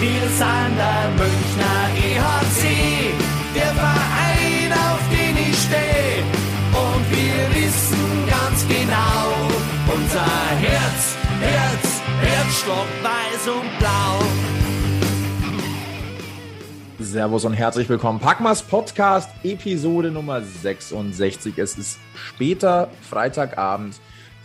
Wir sind der Münchner EHC, der Verein, auf den ich stehe. Und wir wissen ganz genau, unser Herz, Herz, Herzstock weiß und blau. Servus und herzlich willkommen. Packmas Podcast, Episode Nummer 66. Es ist später Freitagabend.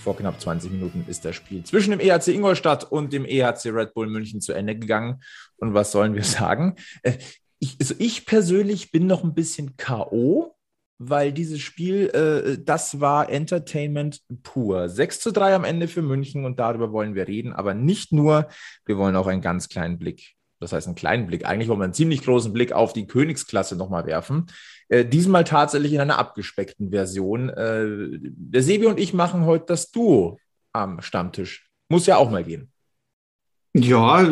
Vor knapp 20 Minuten ist das Spiel zwischen dem EHC Ingolstadt und dem EHC Red Bull München zu Ende gegangen. Und was sollen wir sagen? Äh, ich, also ich persönlich bin noch ein bisschen K.O., weil dieses Spiel, äh, das war Entertainment pur. 6 zu 3 am Ende für München und darüber wollen wir reden, aber nicht nur, wir wollen auch einen ganz kleinen Blick das heißt einen kleinen Blick, eigentlich wollen wir einen ziemlich großen Blick auf die Königsklasse nochmal werfen. Äh, diesmal tatsächlich in einer abgespeckten Version. Äh, der Sebi und ich machen heute das Duo am Stammtisch. Muss ja auch mal gehen. Ja,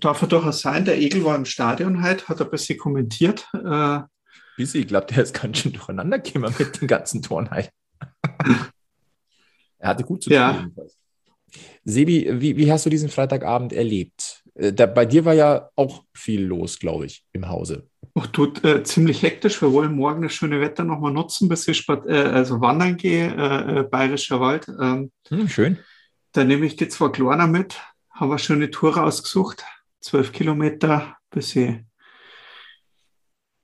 darf er durchaus sein. Der Egel war im Stadion heute, hat ein bisschen kommentiert. Äh, Bissi, ich glaube, der ist ganz schön durcheinander gekommen mit den ganzen Toren er hatte gut zu tun. Ja. Sebi, wie, wie hast du diesen Freitagabend erlebt? Äh, da, bei dir war ja auch viel los, glaube ich, im Hause. Ach, tut äh, ziemlich hektisch. Wir wollen morgen das schöne Wetter nochmal nutzen, bis ich äh, also wandern gehe, äh, äh, Bayerischer Wald. Ähm, hm, schön. Da nehme ich die zwei Kleiner mit, haben wir schöne Tour ausgesucht. Zwölf Kilometer, bisschen,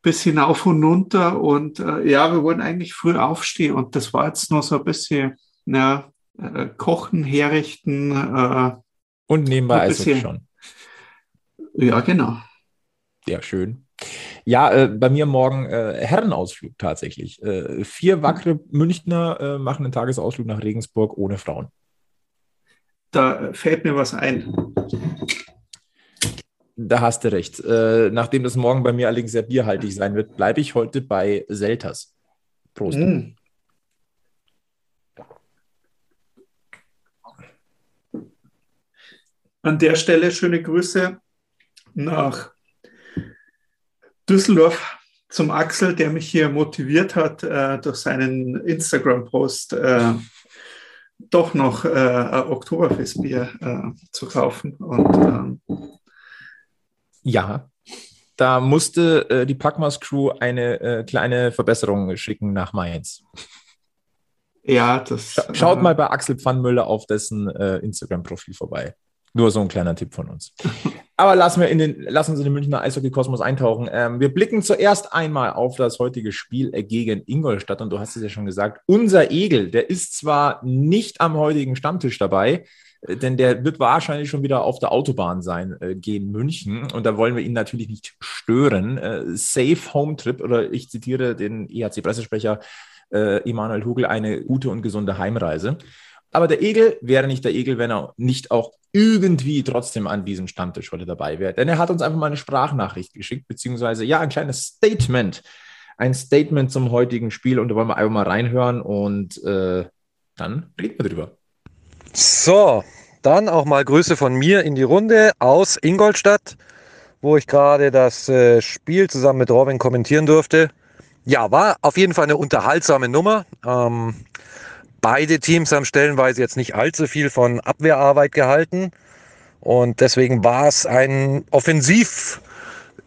bis hinauf und runter. Und äh, ja, wir wollen eigentlich früh aufstehen. Und das war jetzt noch so ein bisschen, ja, kochen, herrichten. und nebenbei Eishockey schon. Ja, genau. Ja, schön. Ja, äh, bei mir morgen äh, Herrenausflug tatsächlich. Äh, vier wackere Münchner äh, machen einen Tagesausflug nach Regensburg ohne Frauen. Da fällt mir was ein. Da hast du recht. Äh, nachdem das morgen bei mir allerdings sehr bierhaltig sein wird, bleibe ich heute bei Selters. Prost. Mm. An der Stelle schöne Grüße nach Düsseldorf zum Axel, der mich hier motiviert hat, äh, durch seinen Instagram-Post äh, doch noch äh, ein Oktoberfestbier äh, zu kaufen. Und, ähm, ja, da musste äh, die Packmas Crew eine äh, kleine Verbesserung schicken nach Mainz. Ja, das. Schaut mal bei Axel Pfannmüller auf dessen Instagram-Profil vorbei. Nur so ein kleiner Tipp von uns. Aber lassen wir in den, lassen uns in den Münchner Eishockey-Kosmos eintauchen. Ähm, wir blicken zuerst einmal auf das heutige Spiel gegen Ingolstadt. Und du hast es ja schon gesagt, unser Egel, der ist zwar nicht am heutigen Stammtisch dabei, äh, denn der wird wahrscheinlich schon wieder auf der Autobahn sein äh, gegen München. Und da wollen wir ihn natürlich nicht stören. Äh, safe Home Trip, oder ich zitiere den EHC-Pressesprecher äh, Emanuel Hugel, eine gute und gesunde Heimreise. Aber der Egel wäre nicht der Egel, wenn er nicht auch irgendwie trotzdem an diesem Stammtisch heute dabei wäre. Denn er hat uns einfach mal eine Sprachnachricht geschickt, beziehungsweise ja, ein kleines Statement. Ein Statement zum heutigen Spiel und da wollen wir einfach mal reinhören und äh, dann reden wir drüber. So, dann auch mal Grüße von mir in die Runde aus Ingolstadt, wo ich gerade das äh, Spiel zusammen mit Robin kommentieren durfte. Ja, war auf jeden Fall eine unterhaltsame Nummer. Ähm, Beide Teams haben stellenweise jetzt nicht allzu viel von Abwehrarbeit gehalten. Und deswegen war es ein offensiv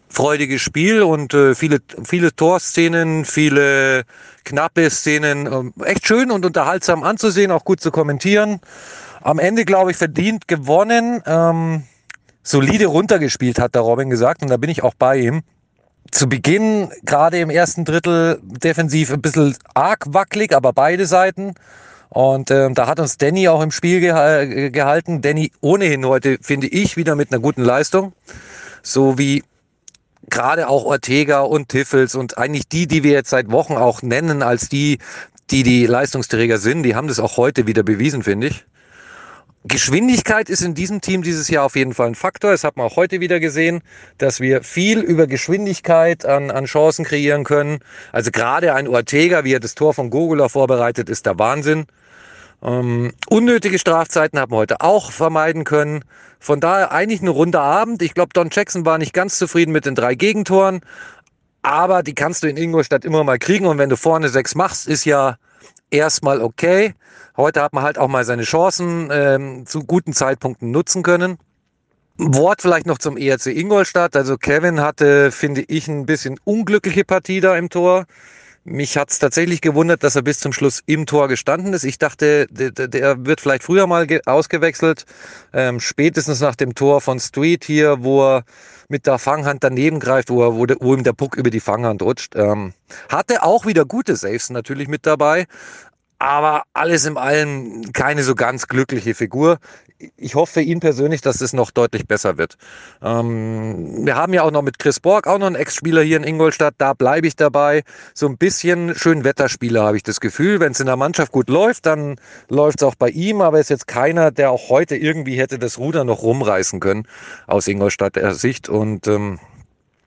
freudiges Spiel und äh, viele, viele Torszenen, viele knappe Szenen. Äh, echt schön und unterhaltsam anzusehen, auch gut zu kommentieren. Am Ende, glaube ich, verdient gewonnen. Ähm, solide runtergespielt, hat der Robin gesagt. Und da bin ich auch bei ihm. Zu Beginn, gerade im ersten Drittel, defensiv ein bisschen arg wackelig, aber beide Seiten. Und äh, da hat uns Danny auch im Spiel geha gehalten. Danny ohnehin heute, finde ich, wieder mit einer guten Leistung. So wie gerade auch Ortega und Tiffels und eigentlich die, die wir jetzt seit Wochen auch nennen als die, die die Leistungsträger sind, die haben das auch heute wieder bewiesen, finde ich. Geschwindigkeit ist in diesem Team dieses Jahr auf jeden Fall ein Faktor. Das hat man auch heute wieder gesehen, dass wir viel über Geschwindigkeit an, an Chancen kreieren können. Also gerade ein Ortega, wie er das Tor von Gogula vorbereitet, ist der Wahnsinn. Ähm, unnötige Strafzeiten haben wir heute auch vermeiden können. Von daher eigentlich ein runder Abend. Ich glaube, Don Jackson war nicht ganz zufrieden mit den drei Gegentoren. Aber die kannst du in Ingolstadt immer mal kriegen. Und wenn du vorne sechs machst, ist ja erstmal okay. Heute hat man halt auch mal seine Chancen ähm, zu guten Zeitpunkten nutzen können. Wort vielleicht noch zum ERC Ingolstadt. Also Kevin hatte, finde ich, ein bisschen unglückliche Partie da im Tor. Mich hat es tatsächlich gewundert, dass er bis zum Schluss im Tor gestanden ist. Ich dachte, der, der wird vielleicht früher mal ausgewechselt, ähm, spätestens nach dem Tor von Street hier, wo er mit der Fanghand daneben greift, wo, er, wo, der, wo ihm der Puck über die Fanghand rutscht. Ähm, hatte auch wieder gute Saves natürlich mit dabei, aber alles in allem keine so ganz glückliche Figur. Ich hoffe für ihn persönlich, dass es noch deutlich besser wird. Ähm, wir haben ja auch noch mit Chris Borg auch noch einen Ex-Spieler hier in Ingolstadt. Da bleibe ich dabei. So ein bisschen schön Wetterspieler habe ich das Gefühl. Wenn es in der Mannschaft gut läuft, dann läuft es auch bei ihm. Aber ist jetzt keiner, der auch heute irgendwie hätte das Ruder noch rumreißen können aus Ingolstadter Sicht. Und ähm,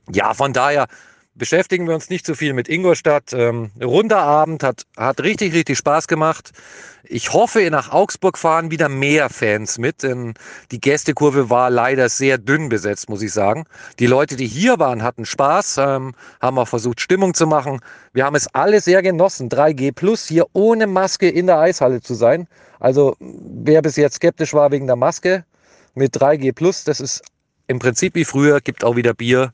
ja, von daher beschäftigen wir uns nicht so viel mit Ingolstadt. Ähm, runder Abend, hat, hat richtig, richtig Spaß gemacht. Ich hoffe, nach Augsburg fahren wieder mehr Fans mit, denn die Gästekurve war leider sehr dünn besetzt, muss ich sagen. Die Leute, die hier waren, hatten Spaß, ähm, haben auch versucht, Stimmung zu machen. Wir haben es alle sehr genossen, 3G plus hier ohne Maske in der Eishalle zu sein. Also wer bis jetzt skeptisch war wegen der Maske, mit 3G plus, das ist im Prinzip wie früher, gibt auch wieder Bier.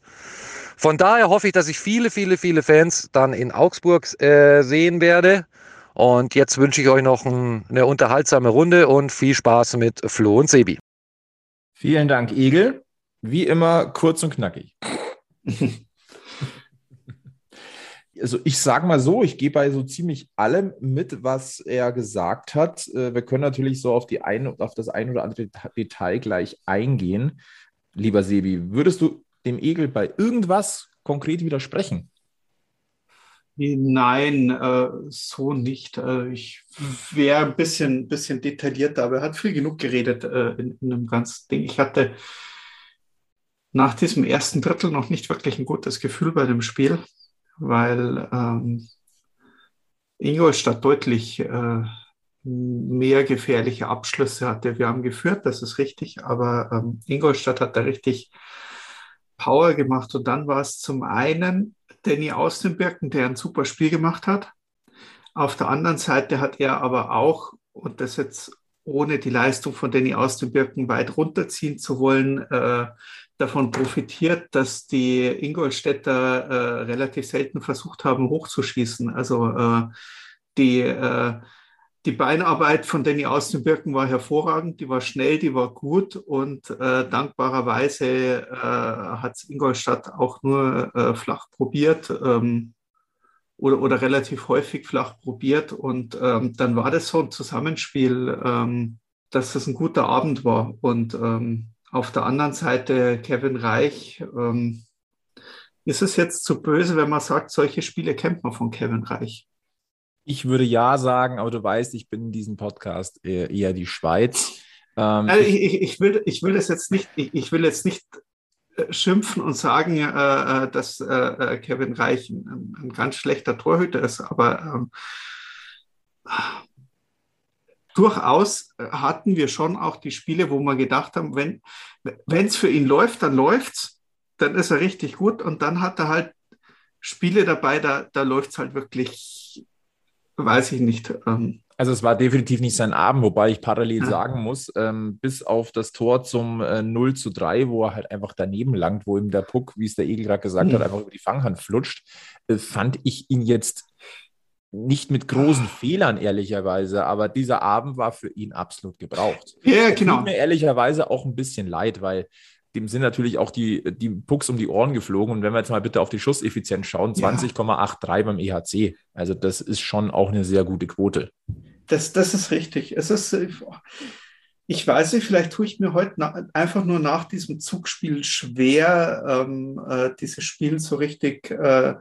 Von daher hoffe ich, dass ich viele, viele, viele Fans dann in Augsburg äh, sehen werde. Und jetzt wünsche ich euch noch ein, eine unterhaltsame Runde und viel Spaß mit Flo und Sebi. Vielen Dank, Egel. Wie immer kurz und knackig. also ich sage mal so, ich gehe bei so ziemlich allem mit, was er gesagt hat. Äh, wir können natürlich so auf, die ein, auf das ein oder andere Detail gleich eingehen. Lieber Sebi, würdest du dem Egel bei irgendwas konkret widersprechen? Nein, äh, so nicht. Äh, ich wäre ein bisschen, bisschen detaillierter, aber er hat viel genug geredet äh, in, in einem ganzen Ding. Ich hatte nach diesem ersten Drittel noch nicht wirklich ein gutes Gefühl bei dem Spiel, weil ähm, Ingolstadt deutlich äh, mehr gefährliche Abschlüsse hatte. Wir haben geführt, das ist richtig, aber ähm, Ingolstadt hat da richtig Power gemacht. Und dann war es zum einen Danny Austenbirken, der ein super Spiel gemacht hat. Auf der anderen Seite hat er aber auch, und das jetzt ohne die Leistung von Danny Austenbirken weit runterziehen zu wollen, äh, davon profitiert, dass die Ingolstädter äh, relativ selten versucht haben, hochzuschießen. Also äh, die äh, die Beinarbeit von Danny Austenbirken war hervorragend, die war schnell, die war gut und äh, dankbarerweise äh, hat Ingolstadt auch nur äh, flach probiert ähm, oder, oder relativ häufig flach probiert und ähm, dann war das so ein Zusammenspiel, ähm, dass das ein guter Abend war und ähm, auf der anderen Seite Kevin Reich. Ähm, ist es jetzt zu böse, wenn man sagt, solche Spiele kennt man von Kevin Reich? Ich würde ja sagen, aber du weißt, ich bin in diesem Podcast eher, eher die Schweiz. Ähm, also ich, ich, ich, will, ich will das jetzt nicht, ich, ich will jetzt nicht äh, schimpfen und sagen, äh, äh, dass äh, äh, Kevin Reich ein, ein, ganz schlechter Torhüter ist, aber ähm, durchaus hatten wir schon auch die Spiele, wo wir gedacht haben, wenn es für ihn läuft, dann läuft's, dann ist er richtig gut und dann hat er halt Spiele dabei, da, da läuft es halt wirklich weiß ich nicht. Ähm, also es war definitiv nicht sein Abend, wobei ich parallel ja. sagen muss, ähm, bis auf das Tor zum äh, 0 zu 3, wo er halt einfach daneben langt, wo ihm der Puck, wie es der Egel gerade gesagt mhm. hat, einfach über die Fanghand flutscht, äh, fand ich ihn jetzt nicht mit großen Fehlern, ehrlicherweise, aber dieser Abend war für ihn absolut gebraucht. Ja, genau. Tut mir ehrlicherweise auch ein bisschen leid, weil dem sind natürlich auch die, die Pucks um die Ohren geflogen. Und wenn wir jetzt mal bitte auf die Schusseffizienz schauen, 20,83 beim EHC. Also das ist schon auch eine sehr gute Quote. Das, das ist richtig. Es ist, ich weiß nicht, vielleicht tue ich mir heute nach, einfach nur nach diesem Zugspiel schwer, ähm, äh, dieses Spiel so richtig, äh,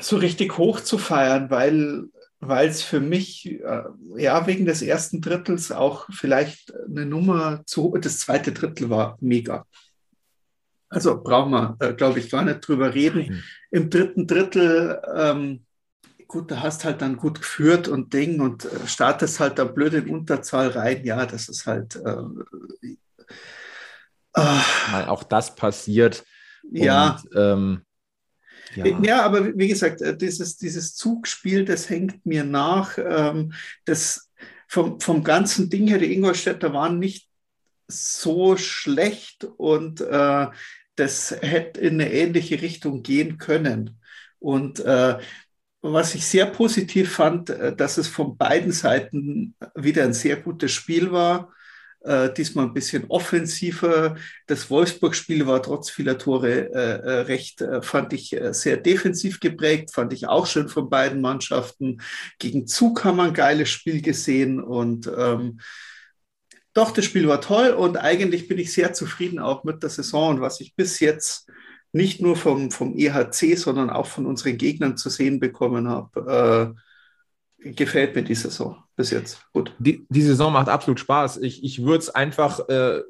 so richtig hoch zu feiern, weil weil es für mich, äh, ja, wegen des ersten Drittels auch vielleicht eine Nummer zu, das zweite Drittel war mega. Also brauchen wir, äh, glaube ich, gar nicht drüber reden. Nein. Im dritten Drittel, ähm, gut, da hast halt dann gut geführt und Ding und äh, startest halt da blöd in Unterzahl rein. Ja, das ist halt. Äh, äh, auch das passiert. Ja. Und, ähm, ja. ja, aber wie gesagt, äh, dieses, dieses Zugspiel, das hängt mir nach. Ähm, das vom, vom ganzen Ding her, die Ingolstädter waren nicht so schlecht und äh, das hätte in eine ähnliche Richtung gehen können. Und äh, was ich sehr positiv fand, äh, dass es von beiden Seiten wieder ein sehr gutes Spiel war. Äh, diesmal ein bisschen offensiver. Das Wolfsburg-Spiel war trotz vieler Tore äh, äh recht, äh, fand ich, äh, sehr defensiv geprägt, fand ich auch schön von beiden Mannschaften. Gegen Zug haben wir ein geiles Spiel gesehen und ähm, doch, das Spiel war toll und eigentlich bin ich sehr zufrieden auch mit der Saison und was ich bis jetzt nicht nur vom, vom EHC, sondern auch von unseren Gegnern zu sehen bekommen habe. Äh, gefällt mir die Saison bis jetzt. Gut. Die, die Saison macht absolut Spaß. Ich, ich würde es einfach, äh,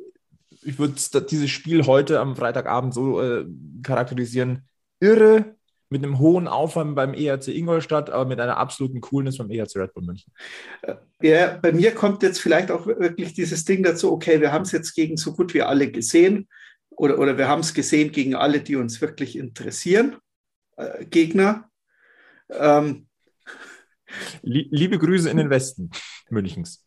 ich würde dieses Spiel heute am Freitagabend so äh, charakterisieren. Irre, mit einem hohen Aufwand beim ERC Ingolstadt, aber mit einer absoluten Coolness beim ERC Red Bull München. Äh, ja, bei mir kommt jetzt vielleicht auch wirklich dieses Ding dazu, okay, wir haben es jetzt gegen so gut wie alle gesehen oder, oder wir haben es gesehen gegen alle, die uns wirklich interessieren, äh, Gegner. Ähm, Liebe Grüße in den Westen Münchens.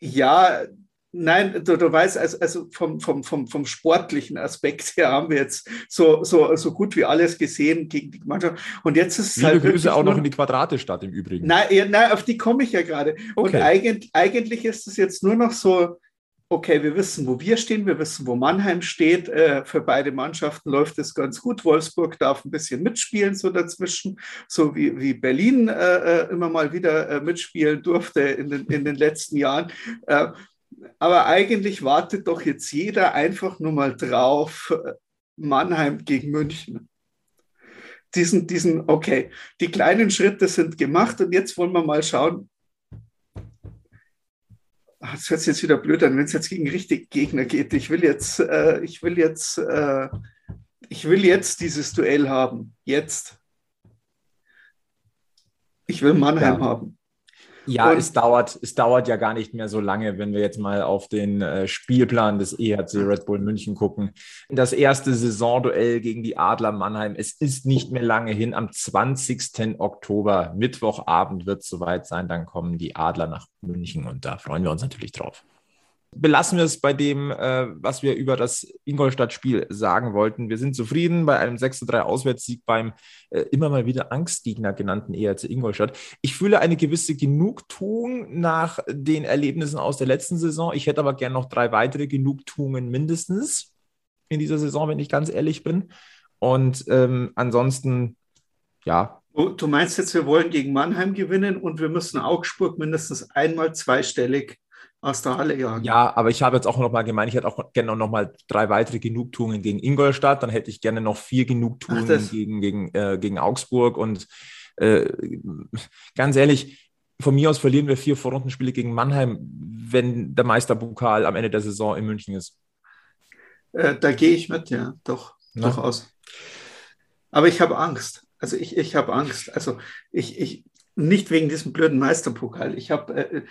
Ja, nein, du, du weißt, also, also vom, vom, vom, vom sportlichen Aspekt her haben wir jetzt so, so, so gut wie alles gesehen gegen die Mannschaft. Und jetzt ist es Liebe halt Grüße auch noch in die Quadrate statt im Übrigen. Nein, ja, nein auf die komme ich ja gerade. Okay. Und eigentlich, eigentlich ist es jetzt nur noch so, okay, wir wissen, wo wir stehen, wir wissen, wo Mannheim steht. Äh, für beide Mannschaften läuft es ganz gut. Wolfsburg darf ein bisschen mitspielen, so dazwischen, so wie, wie Berlin äh, äh immer mal wieder äh, mitspielen durfte in den, in den letzten Jahren. Äh, aber eigentlich wartet doch jetzt jeder einfach nur mal drauf, äh, Mannheim gegen München. Diesen, diesen, okay, die kleinen Schritte sind gemacht und jetzt wollen wir mal schauen, das hört sich jetzt wieder blöd an, wenn es jetzt gegen richtige Gegner geht. Ich will jetzt, äh, ich will jetzt, äh, ich will jetzt dieses Duell haben. Jetzt. Ich will Mannheim ja. haben. Ja, es dauert, es dauert ja gar nicht mehr so lange, wenn wir jetzt mal auf den äh, Spielplan des EHC Red Bull München gucken. Das erste Saisonduell gegen die Adler Mannheim. Es ist nicht mehr lange hin. Am 20. Oktober, Mittwochabend wird es soweit sein. Dann kommen die Adler nach München und da freuen wir uns natürlich drauf belassen wir es bei dem, äh, was wir über das Ingolstadt-Spiel sagen wollten. Wir sind zufrieden bei einem 6-3 Auswärtssieg beim äh, immer mal wieder Angstgegner genannten ERC Ingolstadt. Ich fühle eine gewisse Genugtuung nach den Erlebnissen aus der letzten Saison. Ich hätte aber gern noch drei weitere Genugtuungen mindestens in dieser Saison, wenn ich ganz ehrlich bin. Und ähm, ansonsten, ja, Du meinst jetzt, wir wollen gegen Mannheim gewinnen und wir müssen Augsburg mindestens einmal zweistellig aus der Halle jagen. Ja, aber ich habe jetzt auch noch mal gemeint, ich hätte auch gerne noch mal drei weitere Genugtuungen gegen Ingolstadt, dann hätte ich gerne noch vier Genugtuungen Ach, gegen, gegen, äh, gegen Augsburg und äh, ganz ehrlich, von mir aus verlieren wir vier Vorrundenspiele gegen Mannheim, wenn der Meisterpokal am Ende der Saison in München ist. Äh, da gehe ich mit, ja, doch, Na? durchaus. Aber ich habe Angst. Also ich, ich habe Angst. Also ich, ich, nicht wegen diesem blöden Meisterpokal. Ich habe, äh,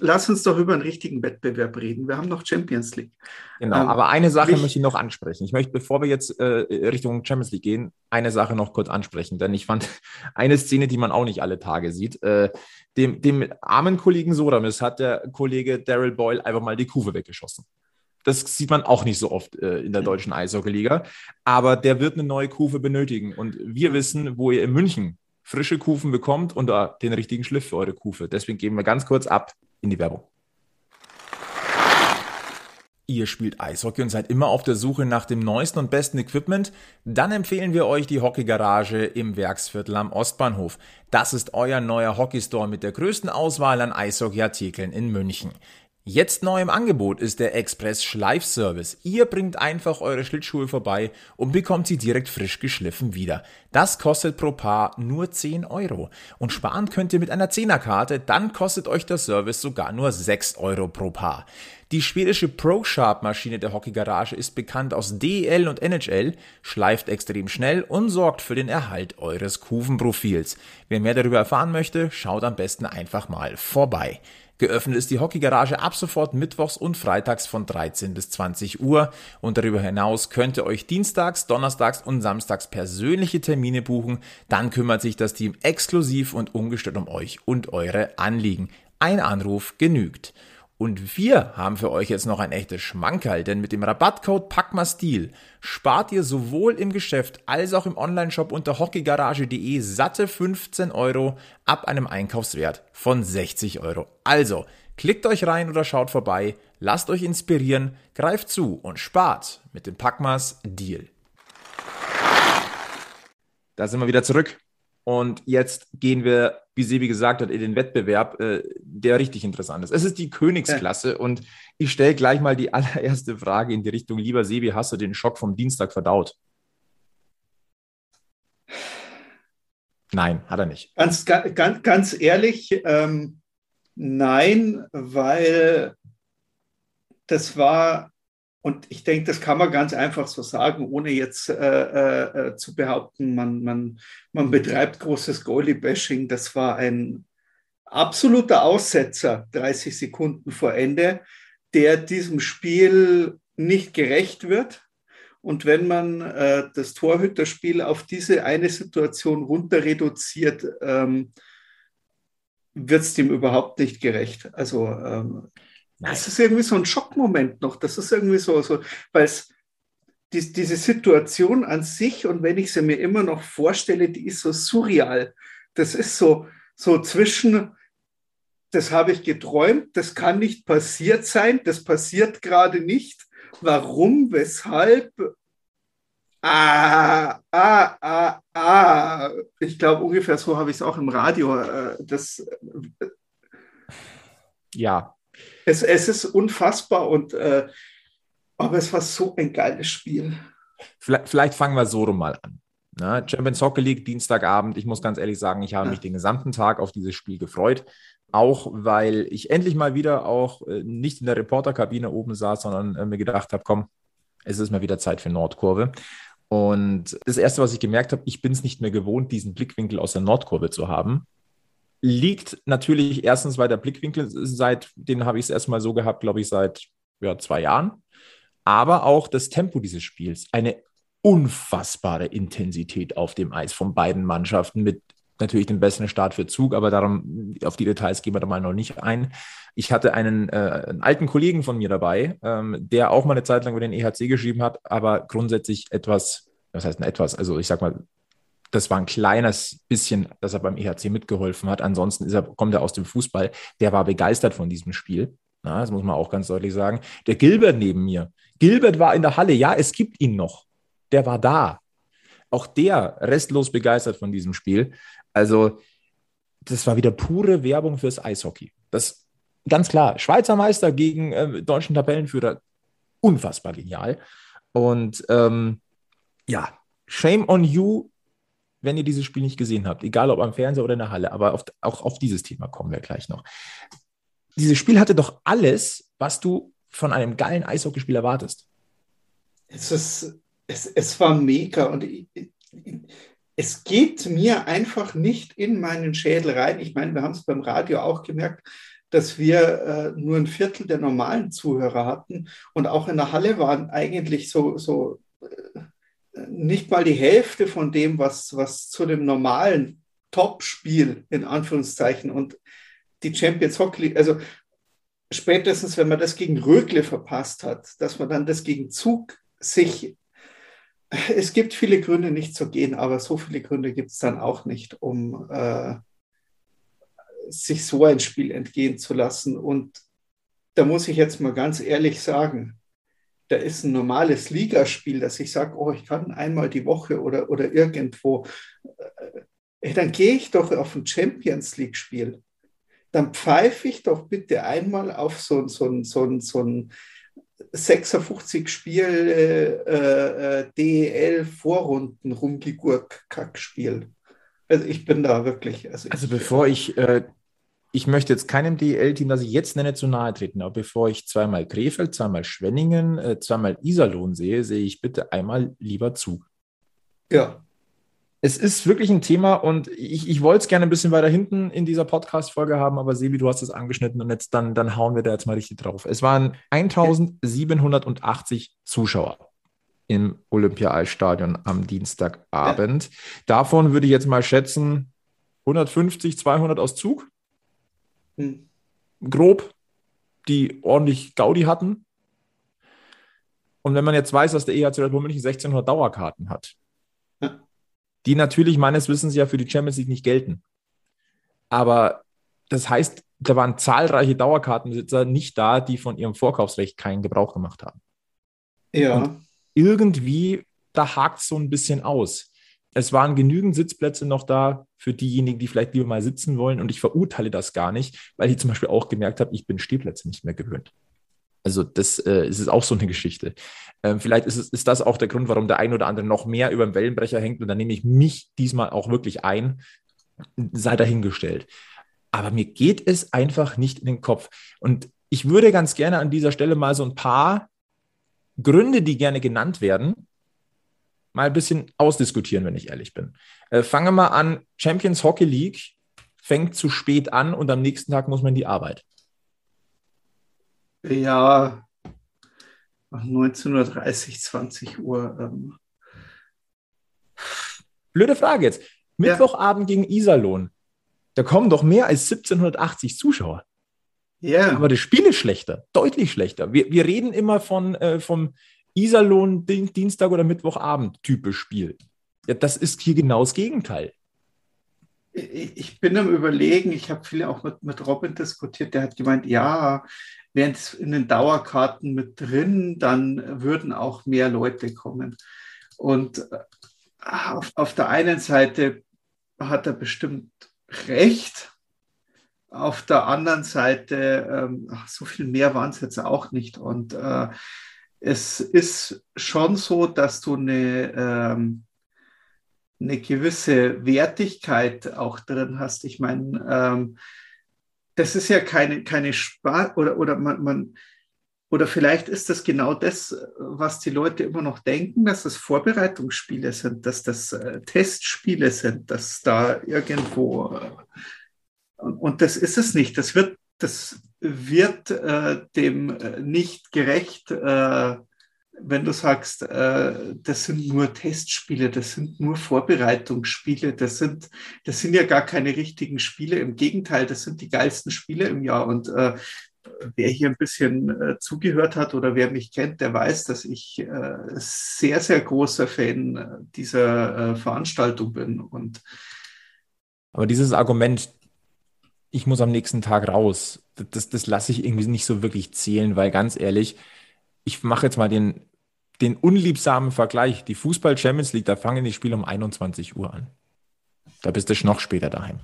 lass uns doch über einen richtigen Wettbewerb reden. Wir haben noch Champions League. Genau, ähm, aber eine Sache ich, möchte ich noch ansprechen. Ich möchte, bevor wir jetzt äh, Richtung Champions League gehen, eine Sache noch kurz ansprechen, denn ich fand eine Szene, die man auch nicht alle Tage sieht. Äh, dem, dem armen Kollegen Sodamis hat der Kollege Daryl Boyle einfach mal die Kufe weggeschossen. Das sieht man auch nicht so oft äh, in der deutschen Eishockeyliga. Aber der wird eine neue Kufe benötigen. Und wir wissen, wo ihr in München frische Kufen bekommt und den richtigen Schliff für eure Kufe. Deswegen gehen wir ganz kurz ab in die Werbung. Ihr spielt Eishockey und seid immer auf der Suche nach dem neuesten und besten Equipment? Dann empfehlen wir euch die Hockeygarage im Werksviertel am Ostbahnhof. Das ist euer neuer Hockeystore mit der größten Auswahl an Eishockeyartikeln in München. Jetzt neu im Angebot ist der Express Schleifservice. Ihr bringt einfach eure Schlittschuhe vorbei und bekommt sie direkt frisch geschliffen wieder. Das kostet pro Paar nur 10 Euro. Und sparen könnt ihr mit einer 10er-Karte, dann kostet euch der Service sogar nur 6 Euro pro Paar. Die schwedische Pro-Sharp-Maschine der Hockeygarage ist bekannt aus DEL und NHL, schleift extrem schnell und sorgt für den Erhalt eures Kufenprofils. Wer mehr darüber erfahren möchte, schaut am besten einfach mal vorbei. Geöffnet ist die Hockeygarage ab sofort mittwochs und freitags von 13 bis 20 Uhr und darüber hinaus könnt ihr euch dienstags, donnerstags und samstags persönliche Termine buchen. Dann kümmert sich das Team exklusiv und ungestört um euch und eure Anliegen. Ein Anruf genügt. Und wir haben für euch jetzt noch ein echtes Schmankerl, denn mit dem Rabattcode PACMASTIL spart ihr sowohl im Geschäft als auch im Onlineshop unter hockeygarage.de satte 15 Euro ab einem Einkaufswert von 60 Euro. Also, klickt euch rein oder schaut vorbei, lasst euch inspirieren, greift zu und spart mit dem Packmas Deal. Da sind wir wieder zurück. Und jetzt gehen wir, wie Sebi gesagt hat, in den Wettbewerb, äh, der richtig interessant ist. Es ist die Königsklasse und ich stelle gleich mal die allererste Frage in die Richtung, lieber Sebi, hast du den Schock vom Dienstag verdaut? Nein, hat er nicht. Ganz, ganz, ganz ehrlich, ähm, nein, weil das war und ich denke, das kann man ganz einfach so sagen, ohne jetzt äh, äh, äh, zu behaupten, man, man, man betreibt großes Goalie-Bashing. Das war ein absoluter Aussetzer, 30 Sekunden vor Ende, der diesem Spiel nicht gerecht wird. Und wenn man äh, das Torhüterspiel auf diese eine Situation runter reduziert, ähm, wird es dem überhaupt nicht gerecht. Also ähm, das ist irgendwie so ein Schockmoment noch. Das ist irgendwie so, so weil es die, diese Situation an sich und wenn ich sie mir immer noch vorstelle, die ist so surreal. Das ist so, so zwischen, das habe ich geträumt, das kann nicht passiert sein, das passiert gerade nicht. Warum, weshalb? Ah, ah, ah, ah. Ich glaube, ungefähr so habe ich es auch im Radio. Äh, das, äh, ja, es, es ist unfassbar und äh, aber es war so ein geiles Spiel. Vielleicht, vielleicht fangen wir so rum mal an. Na, Champions Hockey League, Dienstagabend. Ich muss ganz ehrlich sagen, ich habe ja. mich den gesamten Tag auf dieses Spiel gefreut. Auch weil ich endlich mal wieder auch äh, nicht in der Reporterkabine oben saß, sondern äh, mir gedacht habe, komm, es ist mal wieder Zeit für Nordkurve. Und das Erste, was ich gemerkt habe, ich bin es nicht mehr gewohnt, diesen Blickwinkel aus der Nordkurve zu haben liegt natürlich erstens, weil der Blickwinkel seit, den habe ich es erstmal so gehabt, glaube ich, seit ja, zwei Jahren. Aber auch das Tempo dieses Spiels. Eine unfassbare Intensität auf dem Eis von beiden Mannschaften mit natürlich dem besseren Start für Zug, aber darum, auf die Details gehen wir da mal noch nicht ein. Ich hatte einen, äh, einen alten Kollegen von mir dabei, ähm, der auch mal eine Zeit lang über den EHC geschrieben hat, aber grundsätzlich etwas, was heißt denn etwas, also ich sag mal, das war ein kleines bisschen, dass er beim EHC mitgeholfen hat. Ansonsten er, kommt er aus dem Fußball. Der war begeistert von diesem Spiel. Na, das muss man auch ganz deutlich sagen. Der Gilbert neben mir. Gilbert war in der Halle. Ja, es gibt ihn noch. Der war da. Auch der restlos begeistert von diesem Spiel. Also, das war wieder pure Werbung fürs Eishockey. Das ganz klar. Schweizer Meister gegen äh, deutschen Tabellenführer. Unfassbar genial. Und ähm, ja, shame on you, wenn ihr dieses Spiel nicht gesehen habt, egal ob am Fernseher oder in der Halle, aber auf, auch auf dieses Thema kommen wir gleich noch. Dieses Spiel hatte doch alles, was du von einem geilen Eishockeyspiel erwartest. Es, ist, es, es war mega und es geht mir einfach nicht in meinen Schädel rein. Ich meine, wir haben es beim Radio auch gemerkt, dass wir äh, nur ein Viertel der normalen Zuhörer hatten und auch in der Halle waren eigentlich so, so äh, nicht mal die Hälfte von dem, was, was zu dem normalen Top-Spiel in Anführungszeichen und die Champions Hockey League, also spätestens, wenn man das gegen Rögle verpasst hat, dass man dann das gegen Zug sich, es gibt viele Gründe nicht zu gehen, aber so viele Gründe gibt es dann auch nicht, um äh, sich so ein Spiel entgehen zu lassen. Und da muss ich jetzt mal ganz ehrlich sagen, da ist ein normales Ligaspiel, dass ich sage, oh, ich kann einmal die Woche oder, oder irgendwo, äh, dann gehe ich doch auf ein Champions League-Spiel. Dann pfeife ich doch bitte einmal auf so, so, so, so ein 56 Spiel äh, äh, DEL Vorrunden rumgegurk Kackspiel. Also ich bin da wirklich. Also, also ich, bevor ich äh, ich möchte jetzt keinem DEL-Team, das ich jetzt nenne, zu nahe treten, aber bevor ich zweimal Krefeld, zweimal Schwenningen, äh, zweimal Iserlohn sehe, sehe ich bitte einmal lieber Zug. Ja. Es ist wirklich ein Thema und ich, ich wollte es gerne ein bisschen weiter hinten in dieser Podcast-Folge haben, aber Sebi, du hast es angeschnitten und jetzt dann, dann hauen wir da jetzt mal richtig drauf. Es waren 1780 Zuschauer im Olympia-Eisstadion am Dienstagabend. Davon würde ich jetzt mal schätzen, 150, 200 aus Zug. Hm. Grob. die ordentlich Gaudi hatten. Und wenn man jetzt weiß, dass der EHC Red Bull München 1600 Dauerkarten hat, ja. die natürlich meines Wissens ja für die Champions League nicht gelten. Aber das heißt, da waren zahlreiche Dauerkartenbesitzer nicht da, die von ihrem Vorkaufsrecht keinen Gebrauch gemacht haben. Ja. Und irgendwie, da hakt es so ein bisschen aus. Es waren genügend Sitzplätze noch da für diejenigen, die vielleicht lieber mal sitzen wollen. Und ich verurteile das gar nicht, weil ich zum Beispiel auch gemerkt habe, ich bin Stehplätze nicht mehr gewöhnt. Also das äh, ist auch so eine Geschichte. Ähm, vielleicht ist, es, ist das auch der Grund, warum der ein oder andere noch mehr über dem Wellenbrecher hängt. Und dann nehme ich mich diesmal auch wirklich ein. Sei dahingestellt. Aber mir geht es einfach nicht in den Kopf. Und ich würde ganz gerne an dieser Stelle mal so ein paar Gründe, die gerne genannt werden, mal ein bisschen ausdiskutieren, wenn ich ehrlich bin. Äh, fange mal an, Champions Hockey League fängt zu spät an und am nächsten Tag muss man in die Arbeit. Ja, 19.30 20 Uhr. Ähm. Blöde Frage jetzt. Mittwochabend ja. gegen Iserlohn. Da kommen doch mehr als 1780 Zuschauer. Ja. Yeah. Aber das Spiel ist schlechter, deutlich schlechter. Wir, wir reden immer von, äh, vom Iserlohn Dienstag oder Mittwochabend typisch Spiel. Ja, das ist hier genau das Gegenteil. Ich bin am Überlegen, ich habe viele auch mit, mit Robin diskutiert, der hat gemeint, ja, wären es in den Dauerkarten mit drin, dann würden auch mehr Leute kommen. Und äh, auf, auf der einen Seite hat er bestimmt recht. Auf der anderen Seite, ähm, so viel mehr waren es jetzt auch nicht. Und äh, es ist schon so, dass du eine, ähm, eine gewisse Wertigkeit auch drin hast. Ich meine, ähm, das ist ja keine, keine Spaß oder, oder man, man oder vielleicht ist das genau das, was die Leute immer noch denken, dass das Vorbereitungsspiele sind, dass das äh, Testspiele sind, dass da irgendwo äh, und das ist es nicht. Das wird, das wird äh, dem äh, nicht gerecht, äh, wenn du sagst, äh, das sind nur Testspiele, das sind nur Vorbereitungsspiele, das sind, das sind ja gar keine richtigen Spiele. Im Gegenteil, das sind die geilsten Spiele im Jahr. Und äh, wer hier ein bisschen äh, zugehört hat oder wer mich kennt, der weiß, dass ich äh, sehr, sehr großer Fan äh, dieser äh, Veranstaltung bin. Und Aber dieses Argument, ich muss am nächsten Tag raus, das, das lasse ich irgendwie nicht so wirklich zählen, weil ganz ehrlich, ich mache jetzt mal den, den unliebsamen Vergleich. Die Fußball-Champions League, da fangen die Spiele um 21 Uhr an. Da bist du noch später daheim.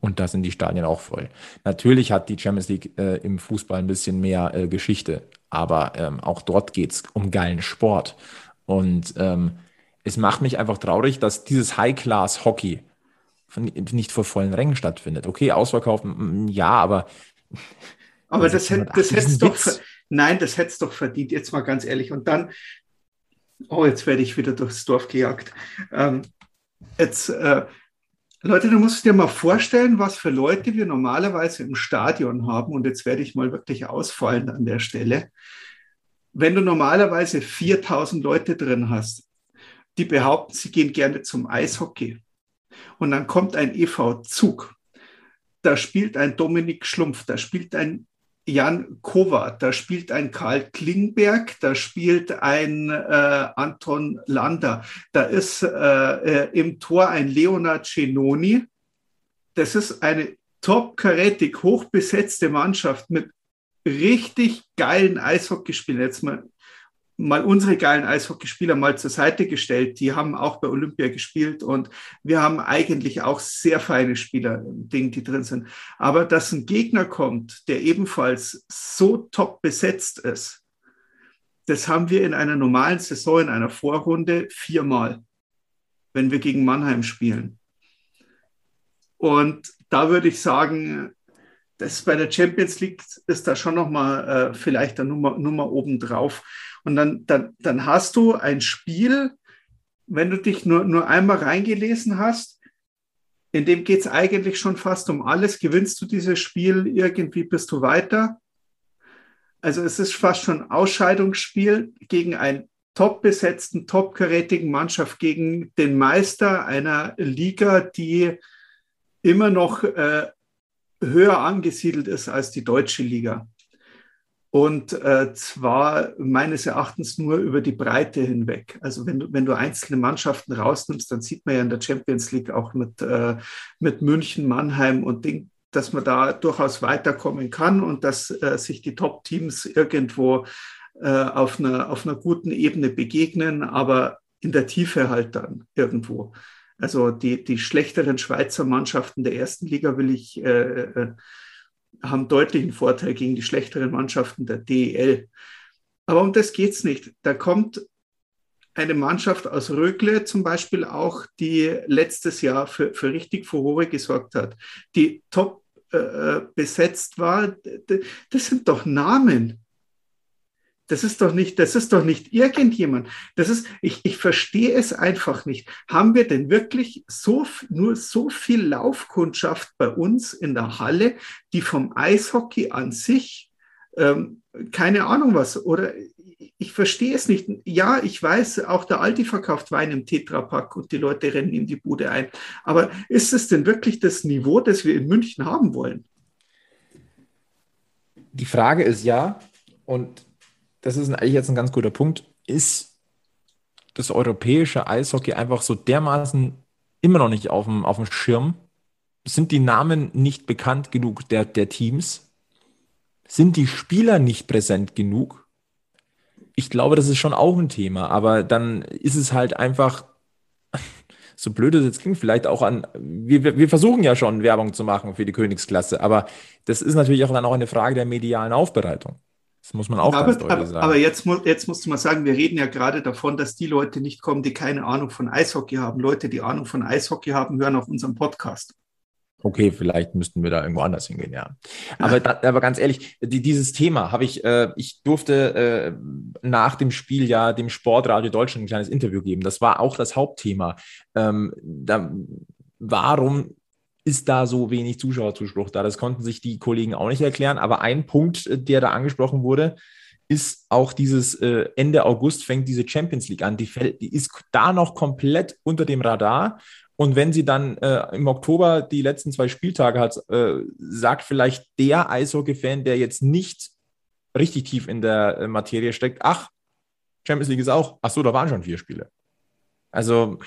Und da sind die Stadien auch voll. Natürlich hat die Champions League äh, im Fußball ein bisschen mehr äh, Geschichte, aber ähm, auch dort geht es um geilen Sport. Und ähm, es macht mich einfach traurig, dass dieses High-Class-Hockey nicht vor vollen Rängen stattfindet. Okay, ausverkaufen, ja, aber. Aber das, hätte, das hätte doch. Nein, das hätte es doch verdient, jetzt mal ganz ehrlich. Und dann, oh, jetzt werde ich wieder durchs Dorf gejagt. Ähm, jetzt, äh, Leute, du musst dir mal vorstellen, was für Leute wir normalerweise im Stadion haben. Und jetzt werde ich mal wirklich ausfallen an der Stelle. Wenn du normalerweise 4000 Leute drin hast, die behaupten, sie gehen gerne zum Eishockey. Und dann kommt ein EV Zug. Da spielt ein Dominik Schlumpf, da spielt ein Jan Kowat, da spielt ein Karl Klingberg, da spielt ein äh, Anton Lander, da ist äh, äh, im Tor ein Leonard Cenoni. Das ist eine top-karätig hochbesetzte Mannschaft mit richtig geilen Eishockeyspielern. Jetzt mal mal unsere geilen Eishockeyspieler mal zur Seite gestellt. Die haben auch bei Olympia gespielt und wir haben eigentlich auch sehr feine Spieler, Dinge, die drin sind. Aber dass ein Gegner kommt, der ebenfalls so top besetzt ist, das haben wir in einer normalen Saison, in einer Vorrunde viermal, wenn wir gegen Mannheim spielen. Und da würde ich sagen, das bei der Champions League ist da schon nochmal äh, vielleicht eine Nummer, Nummer oben drauf. Und dann, dann, dann hast du ein Spiel, wenn du dich nur, nur einmal reingelesen hast, in dem geht es eigentlich schon fast um alles. Gewinnst du dieses Spiel, irgendwie bist du weiter. Also es ist fast schon Ausscheidungsspiel gegen einen top besetzten, top karätigen Mannschaft, gegen den Meister einer Liga, die immer noch äh, höher angesiedelt ist als die deutsche Liga. Und äh, zwar meines Erachtens nur über die Breite hinweg. Also wenn du, wenn du einzelne Mannschaften rausnimmst, dann sieht man ja in der Champions League auch mit, äh, mit München, Mannheim und Ding, dass man da durchaus weiterkommen kann und dass äh, sich die Top-Teams irgendwo äh, auf, einer, auf einer guten Ebene begegnen, aber in der Tiefe halt dann irgendwo. Also die, die schlechteren Schweizer Mannschaften der ersten Liga will ich äh, äh haben deutlichen Vorteil gegen die schlechteren Mannschaften der DEL. Aber um das geht es nicht. Da kommt eine Mannschaft aus Rögle zum Beispiel auch, die letztes Jahr für, für richtig Furore gesorgt hat, die top äh, äh besetzt war. Das sind doch Namen. Das ist doch nicht, das ist doch nicht irgendjemand. Das ist, ich, ich verstehe es einfach nicht. Haben wir denn wirklich so, nur so viel Laufkundschaft bei uns in der Halle, die vom Eishockey an sich, ähm, keine Ahnung was, oder ich verstehe es nicht. Ja, ich weiß, auch der Aldi verkauft Wein im Tetrapack und die Leute rennen in die Bude ein. Aber ist es denn wirklich das Niveau, das wir in München haben wollen? Die Frage ist ja, und das ist eigentlich jetzt ein ganz guter Punkt, ist das europäische Eishockey einfach so dermaßen immer noch nicht auf dem, auf dem Schirm? Sind die Namen nicht bekannt genug der, der Teams? Sind die Spieler nicht präsent genug? Ich glaube, das ist schon auch ein Thema, aber dann ist es halt einfach, so blöd es jetzt klingt, vielleicht auch an, wir, wir versuchen ja schon Werbung zu machen für die Königsklasse, aber das ist natürlich auch dann auch eine Frage der medialen Aufbereitung. Das muss man auch aber, ganz deutlich sagen. Aber jetzt, jetzt musst du mal sagen, wir reden ja gerade davon, dass die Leute nicht kommen, die keine Ahnung von Eishockey haben. Leute, die Ahnung von Eishockey haben, hören auf unserem Podcast. Okay, vielleicht müssten wir da irgendwo anders hingehen, ja. Aber, da, aber ganz ehrlich, die, dieses Thema habe ich, äh, ich durfte äh, nach dem Spiel ja dem Sportradio Deutschland ein kleines Interview geben. Das war auch das Hauptthema. Ähm, da, warum ist da so wenig Zuschauerzuspruch da? Das konnten sich die Kollegen auch nicht erklären. Aber ein Punkt, äh, der da angesprochen wurde, ist auch dieses äh, Ende August fängt diese Champions League an. Die, die ist da noch komplett unter dem Radar. Und wenn sie dann äh, im Oktober die letzten zwei Spieltage hat, äh, sagt vielleicht der Eishockey-Fan, der jetzt nicht richtig tief in der äh, Materie steckt, ach, Champions League ist auch, ach so, da waren schon vier Spiele. Also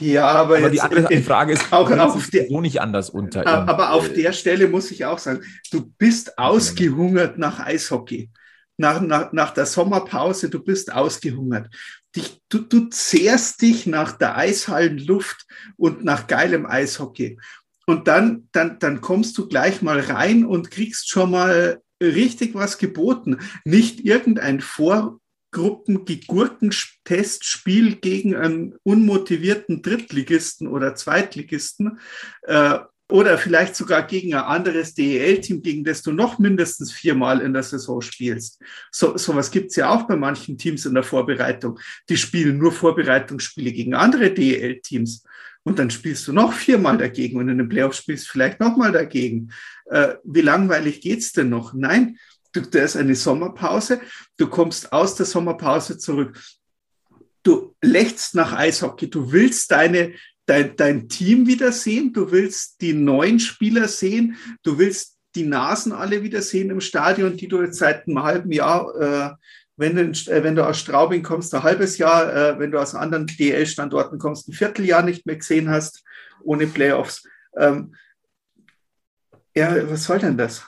ja, aber, aber die andere Frage ist, auch, auch auf der, so nicht anders unter. Aber auf der Stelle muss ich auch sagen, du bist ausgehungert nach Eishockey. Nach, nach, nach der Sommerpause, du bist ausgehungert. Dich, du, du zehrst dich nach der Eishallenluft und nach geilem Eishockey. Und dann, dann, dann kommst du gleich mal rein und kriegst schon mal richtig was geboten. Nicht irgendein Vor Gruppen-Gurkentestspiel gegen einen unmotivierten Drittligisten oder Zweitligisten äh, oder vielleicht sogar gegen ein anderes DEL-Team, gegen das du noch mindestens viermal in der Saison spielst. So sowas gibt es ja auch bei manchen Teams in der Vorbereitung. Die spielen nur Vorbereitungsspiele gegen andere DEL-Teams. Und dann spielst du noch viermal dagegen und in den Playoffs spielst du vielleicht nochmal dagegen. Äh, wie langweilig geht's denn noch? Nein, du, da ist eine Sommerpause, du kommst aus der Sommerpause zurück. Du lächst nach Eishockey, du willst deine, dein, dein Team wiedersehen, du willst die neuen Spieler sehen, du willst die Nasen alle wiedersehen im Stadion, die du jetzt seit einem halben Jahr, äh, wenn, du, äh, wenn du aus Straubing kommst, ein halbes Jahr, äh, wenn du aus anderen DL-Standorten kommst, ein Vierteljahr nicht mehr gesehen hast, ohne Playoffs. Ähm, ja, was soll denn das?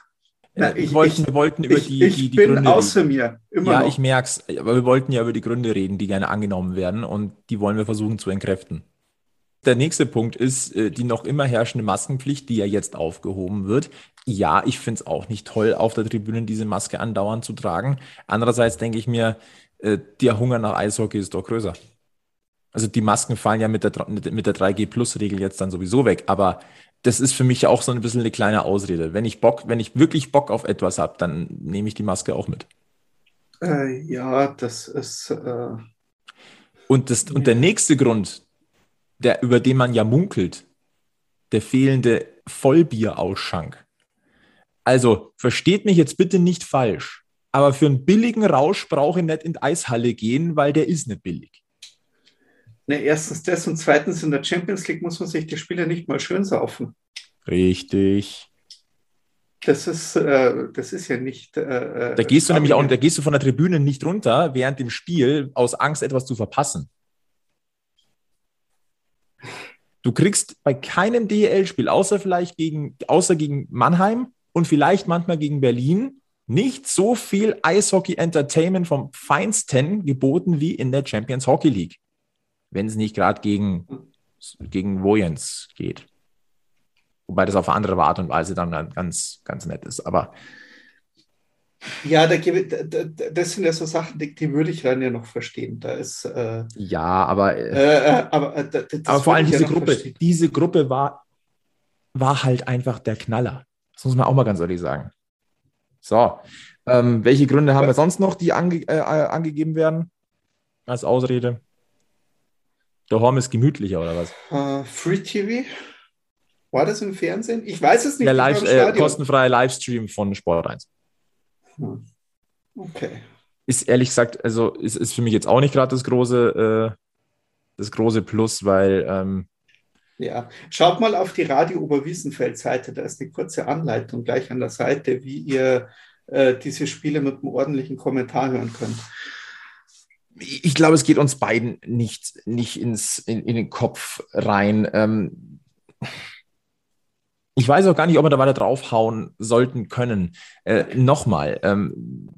Na, ich, wollten, wir wollten über ich, die, ich die, die bin Gründe außer reden. mir. Immer ja, noch. ich merke es. Aber wir wollten ja über die Gründe reden, die gerne angenommen werden und die wollen wir versuchen zu entkräften. Der nächste Punkt ist äh, die noch immer herrschende Maskenpflicht, die ja jetzt aufgehoben wird. Ja, ich finde es auch nicht toll, auf der Tribüne diese Maske andauernd zu tragen. Andererseits denke ich mir, äh, der Hunger nach Eishockey ist doch größer. Also die Masken fallen ja mit der, mit der 3G-Plus-Regel jetzt dann sowieso weg, aber das ist für mich auch so ein bisschen eine kleine Ausrede. Wenn ich Bock, wenn ich wirklich Bock auf etwas habe, dann nehme ich die Maske auch mit. Äh, ja, das ist. Äh, und, das, und der nächste Grund, der, über den man ja munkelt, der fehlende Vollbierausschank. Also versteht mich jetzt bitte nicht falsch, aber für einen billigen Rausch brauche ich nicht in die Eishalle gehen, weil der ist nicht billig. Ne, erstens das und zweitens in der Champions League muss man sich die Spiele nicht mal schön saufen. Richtig. Das ist, äh, das ist ja nicht. Äh, da gehst du nämlich auch, da gehst du von der Tribüne nicht runter während dem Spiel aus Angst, etwas zu verpassen. Du kriegst bei keinem DEL-Spiel, außer vielleicht gegen, außer gegen Mannheim und vielleicht manchmal gegen Berlin, nicht so viel Eishockey-Entertainment vom Feinsten geboten wie in der Champions Hockey League. Wenn es nicht gerade gegen, gegen Wojens geht. Wobei das auf eine andere Art und Weise dann ganz, ganz nett ist. Aber ja, da gebe, das sind ja so Sachen, die, die, würde ich dann ja noch verstehen. Da ist äh, ja, aber äh, äh, aber, äh, aber vor allem diese ja Gruppe, verstehen. diese Gruppe war war halt einfach der Knaller. Das muss man auch mal ganz ehrlich sagen. So, ähm, welche Gründe haben wir sonst noch, die ange äh, angegeben werden als Ausrede? Der Horm ist gemütlicher oder was? Uh, Free TV. War das im Fernsehen? Ich weiß es nicht. Der live, äh, kostenfreie Livestream von Sport 1. Hm. Okay. Ist ehrlich gesagt, also ist, ist für mich jetzt auch nicht gerade das große, äh, das große Plus, weil. Ähm, ja, schaut mal auf die Radio Oberwiesenfeld-Seite, da ist eine kurze Anleitung gleich an der Seite, wie ihr äh, diese Spiele mit einem ordentlichen Kommentar hören könnt. Ich glaube, es geht uns beiden nicht, nicht ins, in, in den Kopf rein. Ähm, ich weiß auch gar nicht, ob wir da weiter draufhauen sollten können. Äh, Nochmal, ähm,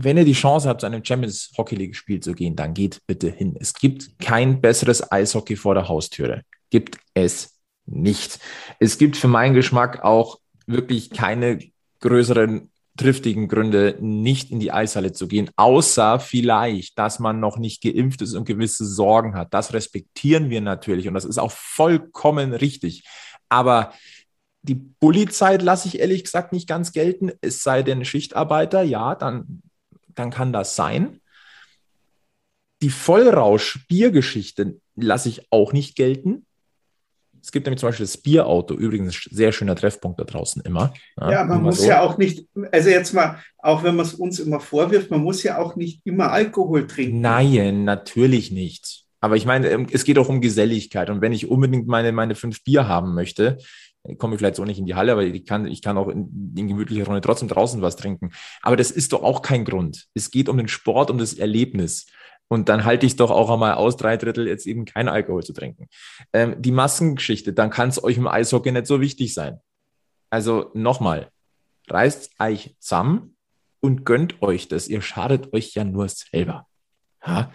wenn ihr die Chance habt, zu einem Champions Hockey League Spiel zu gehen, dann geht bitte hin. Es gibt kein besseres Eishockey vor der Haustüre. Gibt es nicht. Es gibt für meinen Geschmack auch wirklich keine größeren triftigen Gründe, nicht in die Eishalle zu gehen, außer vielleicht, dass man noch nicht geimpft ist und gewisse Sorgen hat. Das respektieren wir natürlich und das ist auch vollkommen richtig. Aber die Bulli-Zeit lasse ich ehrlich gesagt nicht ganz gelten. Es sei denn Schichtarbeiter, ja, dann, dann kann das sein. Die Vollrausch-Biergeschichte lasse ich auch nicht gelten. Es gibt nämlich zum Beispiel das Bierauto, übrigens ein sehr schöner Treffpunkt da draußen immer. Ja, ja man muss so. ja auch nicht, also jetzt mal, auch wenn man es uns immer vorwirft, man muss ja auch nicht immer Alkohol trinken. Nein, natürlich nicht. Aber ich meine, ähm, es geht auch um Geselligkeit. Und wenn ich unbedingt meine, meine fünf Bier haben möchte, komme ich vielleicht so nicht in die Halle, aber ich kann, ich kann auch in, in gemütlicher Runde trotzdem draußen was trinken. Aber das ist doch auch kein Grund. Es geht um den Sport, um das Erlebnis. Und dann halte ich doch auch einmal aus, drei Drittel jetzt eben kein Alkohol zu trinken. Ähm, die Maskengeschichte, dann kann es euch im Eishockey nicht so wichtig sein. Also nochmal, reißt euch zusammen und gönnt euch das. Ihr schadet euch ja nur selber. Ja?